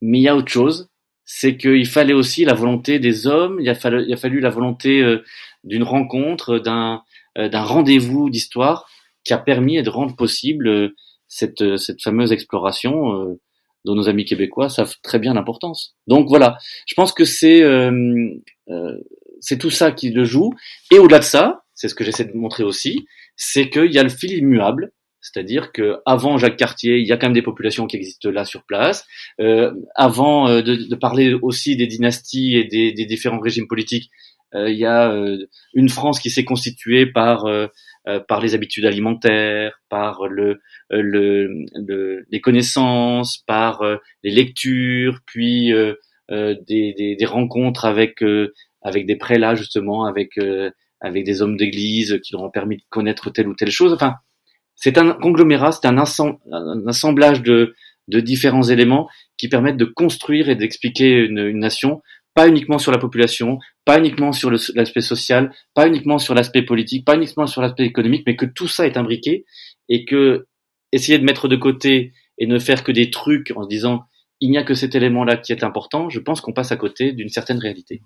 mais il y a autre chose, c'est qu'il fallait aussi la volonté des hommes, il a fallu, il a fallu la volonté euh, d'une rencontre, d'un euh, d'un rendez-vous d'histoire qui a permis de rendre possible euh, cette, cette fameuse exploration dont nos amis québécois savent très bien l'importance. Donc voilà, je pense que c'est c'est tout ça qui le joue. Et au-delà de ça, c'est ce que j'essaie de montrer aussi, c'est qu'il y a le fil immuable c'est-à-dire que avant Jacques Cartier, il y a quand même des populations qui existent là sur place. Euh, avant euh, de, de, parler aussi des dynasties et des, des différents régimes politiques, euh, il y a euh, une France qui s'est constituée par euh, par les habitudes alimentaires, par le, le, le les connaissances, par les lectures, puis des, des, des, rencontres avec avec des prélats justement, avec avec des hommes d'église qui leur ont permis de connaître telle ou telle chose. Enfin, c'est un conglomérat, c'est un, assemblage de, différents éléments qui permettent de construire et d'expliquer une, nation, pas uniquement sur la population, pas uniquement sur l'aspect social, pas uniquement sur l'aspect politique, pas uniquement sur l'aspect économique, mais que tout ça est imbriqué et que essayer de mettre de côté et ne faire que des trucs en se disant il n'y a que cet élément-là qui est important, je pense qu'on passe à côté d'une certaine réalité.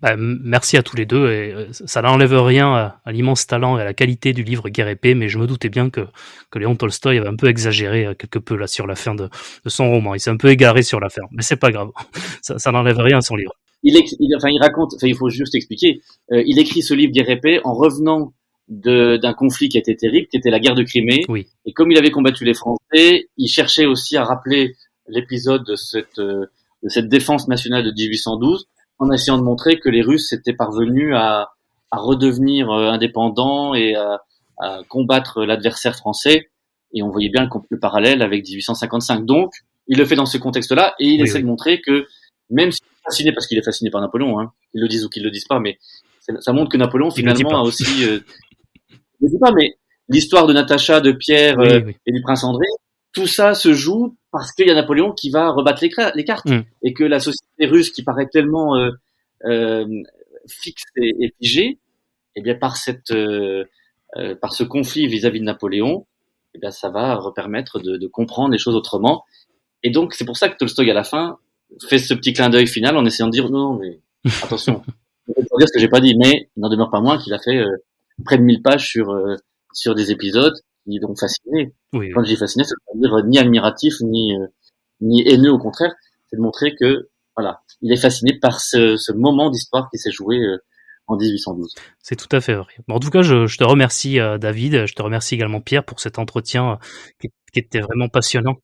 Bah, merci à tous les deux et euh, ça n'enlève rien à, l'immense talent et à la qualité du livre Guerre épée, mais je me doutais bien que, que Léon Tolstoï avait un peu exagéré euh, quelque peu là sur la fin de, de son roman. Il s'est un peu égaré sur la fin, mais c'est pas grave. Ça, ça n'enlève rien à son livre. Il, il, enfin, il raconte, enfin, il faut juste expliquer. Euh, il écrit ce livre Guerre épée en revenant d'un conflit qui était terrible, qui était la guerre de Crimée. Oui. Et comme il avait combattu les Français, il cherchait aussi à rappeler l'épisode de cette, de cette défense nationale de 1812 en essayant de montrer que les Russes étaient parvenus à, à redevenir euh, indépendants et à, à combattre l'adversaire français. Et on voyait bien le, le, parallèle avec 1855. Donc, il le fait dans ce contexte-là et il essaie de montrer que même s'il est fasciné, parce qu'il est fasciné par Napoléon, hein, qu'ils le disent ou qu'ils le disent pas, mais ça montre que Napoléon finalement a aussi, euh, je ne dis pas, mais l'histoire de Natacha, de Pierre oui, euh, et du prince André, tout ça se joue parce qu'il y a Napoléon qui va rebattre les, les cartes mm. et que la société russe qui paraît tellement euh, euh, fixe et, et, figée, eh bien par cette euh, euh par ce conflit vis-à-vis -vis de Napoléon, eh bien ça va permettre de, de, comprendre les choses autrement. Et donc c'est pour ça que Tolstoï à la fin fait ce petit clin d'œil final en essayant de dire non mais attention, je vais dire ce que j'ai pas dit, mais il n'en demeure pas moins qu'il a fait près de 1000 pages sur sur des épisodes qui l'ont fasciné. Oui, Quand je dis fasciné, ça veut dire ni admiratif, ni, euh, ni haineux, au contraire. C'est de montrer que, voilà, il est fasciné par ce, ce moment d'histoire qui s'est joué euh, en 1812. C'est tout à fait vrai. Bon, en tout cas, je, je te remercie, euh, David. Je te remercie également, Pierre, pour cet entretien qui, qui était vraiment passionnant.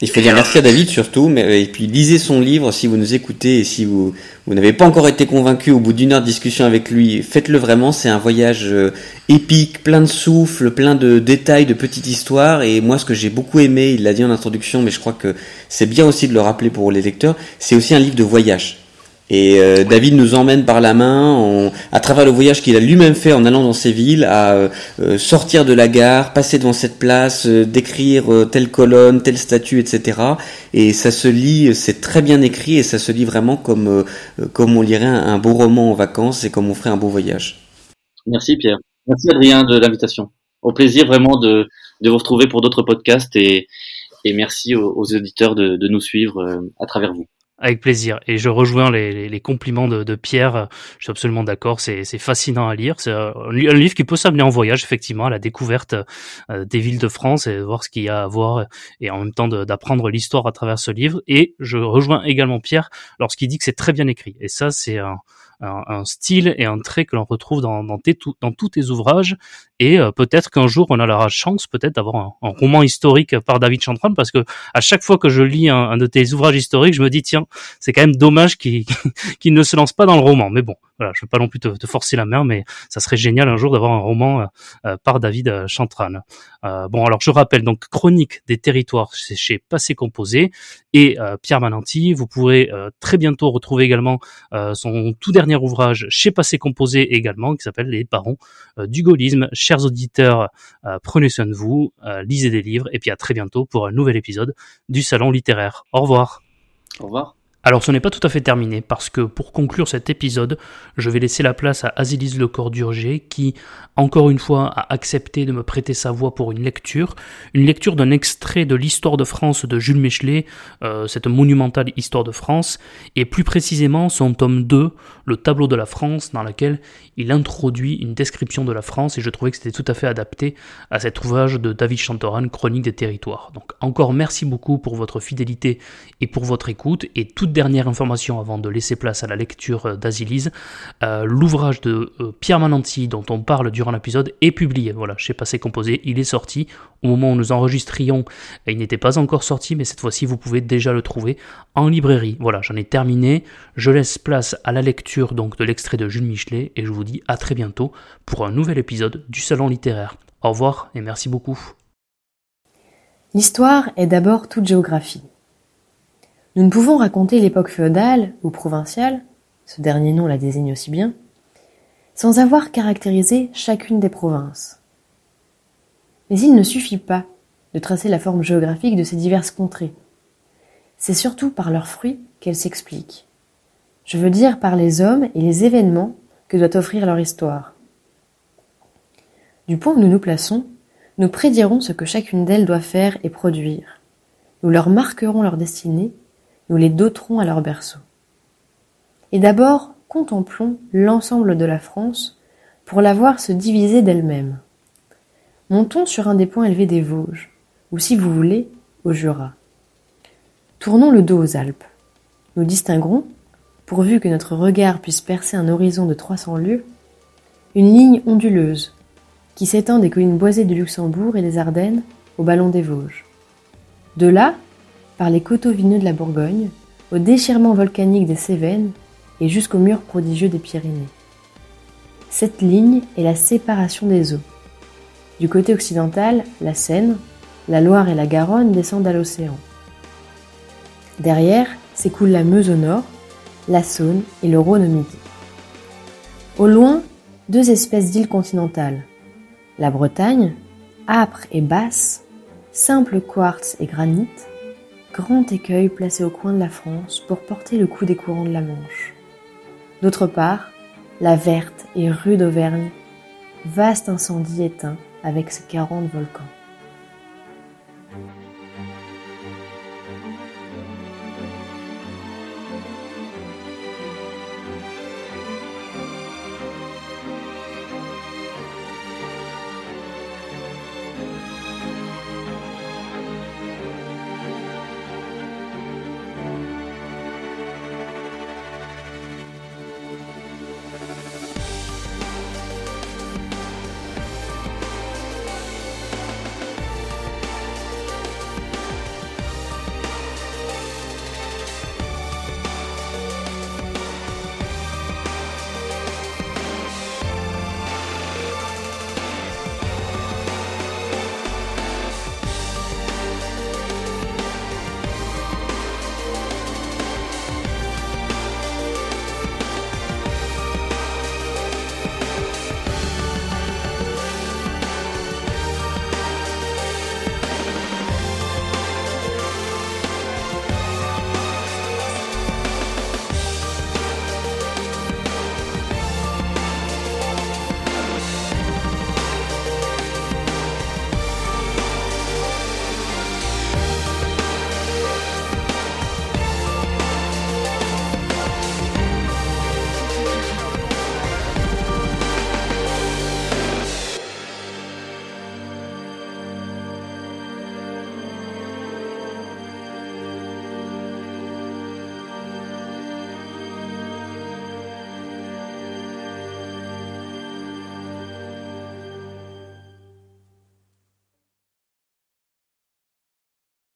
Il faut dire merci à David surtout, mais et puis lisez son livre si vous nous écoutez et si vous vous n'avez pas encore été convaincu au bout d'une heure de discussion avec lui, faites-le vraiment. C'est un voyage euh, épique, plein de souffle, plein de détails, de petites histoires. Et moi, ce que j'ai beaucoup aimé, il l'a dit en introduction, mais je crois que c'est bien aussi de le rappeler pour les lecteurs, c'est aussi un livre de voyage. Et euh, David nous emmène par la main, on, à travers le voyage qu'il a lui-même fait en allant dans ces villes, à euh, sortir de la gare, passer devant cette place, euh, décrire euh, telle colonne, telle statue, etc. Et ça se lit, c'est très bien écrit et ça se lit vraiment comme euh, comme on lirait un, un, beau roman en vacances et comme on ferait un beau voyage. Merci Pierre. Merci Adrien de l'invitation. Au plaisir vraiment de, de vous retrouver pour d'autres podcasts et, et merci aux, aux auditeurs de, de nous suivre à travers vous. Avec plaisir. Et je rejoins les, compliments de, Pierre. Je suis absolument d'accord. C'est fascinant à lire. C'est un livre qui peut s'amener en voyage, effectivement, à la découverte euh, des villes de France et voir ce qu'il y a à voir et en même temps d'apprendre l'histoire à travers ce livre. Et je rejoins également Pierre lorsqu'il dit que c'est très bien écrit. Et ça, c'est un, un, style et un trait que l'on retrouve dans, tous tes ouvrages. Et euh, peut-être qu'un jour, on a la chance peut-être d'avoir un, roman historique par David Chantran, parce que à chaque fois que je lis un, de tes ouvrages historiques, je me dis, tiens, c'est quand même dommage qu'il qu ne se lance pas dans le roman. Mais bon, voilà, je veux pas non plus te, forcer la main, mais ça serait génial un jour d'avoir un roman euh, euh par David Chantran. Bon, alors je rappelle donc Chronique des territoires, c'est chez Passé Composé et Pierre Mananti. Vous pourrez très bientôt retrouver également son tout dernier ouvrage chez Passé Composé également, qui s'appelle Les Barons du gaullisme. Chers auditeurs, prenez soin de vous, lisez des livres, et puis à très bientôt pour un nouvel épisode du Salon littéraire. Au revoir. Au revoir. Alors ce n'est pas tout à fait terminé parce que pour conclure cet épisode, je vais laisser la place à Azilise Lecordurger qui, encore une fois, a accepté de me prêter sa voix pour une lecture, une lecture d'un extrait de l'Histoire de France de Jules Michelet, euh, cette monumentale Histoire de France, et plus précisément son tome 2, Le tableau de la France, dans lequel il introduit une description de la France et je trouvais que c'était tout à fait adapté à cet ouvrage de David Chantoran, Chronique des territoires. Donc encore merci beaucoup pour votre fidélité et pour votre écoute et toute dernière information avant de laisser place à la lecture d'Azilise, euh, l'ouvrage de euh, Pierre Mananti dont on parle durant l'épisode est publié. Voilà, je sais pas c'est composé, il est sorti. Au moment où nous enregistrions, il n'était pas encore sorti, mais cette fois-ci vous pouvez déjà le trouver en librairie. Voilà, j'en ai terminé. Je laisse place à la lecture donc de l'extrait de Jules Michelet et je vous dis à très bientôt pour un nouvel épisode du Salon littéraire. Au revoir et merci beaucoup. L'histoire est d'abord toute géographie. Nous ne pouvons raconter l'époque féodale ou provinciale, ce dernier nom la désigne aussi bien, sans avoir caractérisé chacune des provinces. Mais il ne suffit pas de tracer la forme géographique de ces diverses contrées. C'est surtout par leurs fruits qu'elles s'expliquent. Je veux dire par les hommes et les événements que doit offrir leur histoire. Du point où nous nous plaçons, nous prédirons ce que chacune d'elles doit faire et produire. Nous leur marquerons leur destinée nous les doterons à leur berceau. Et d'abord, contemplons l'ensemble de la France pour la voir se diviser d'elle-même. Montons sur un des points élevés des Vosges, ou si vous voulez, au Jura. Tournons le dos aux Alpes. Nous distinguerons, pourvu que notre regard puisse percer un horizon de 300 lieues, une ligne onduleuse qui s'étend des collines boisées du Luxembourg et des Ardennes au ballon des Vosges. De là, par les coteaux vineux de la Bourgogne, au déchirement volcanique des Cévennes et jusqu'au mur prodigieux des Pyrénées. Cette ligne est la séparation des eaux. Du côté occidental, la Seine, la Loire et la Garonne descendent à l'océan. Derrière s'écoule la Meuse au nord, la Saône et le Rhône au midi. Au loin, deux espèces d'îles continentales. La Bretagne, âpre et basse, simple quartz et granit, grand écueil placé au coin de la France pour porter le coup des courants de la Manche. D'autre part, la verte et rude Auvergne, vaste incendie éteint avec ses quarante volcans.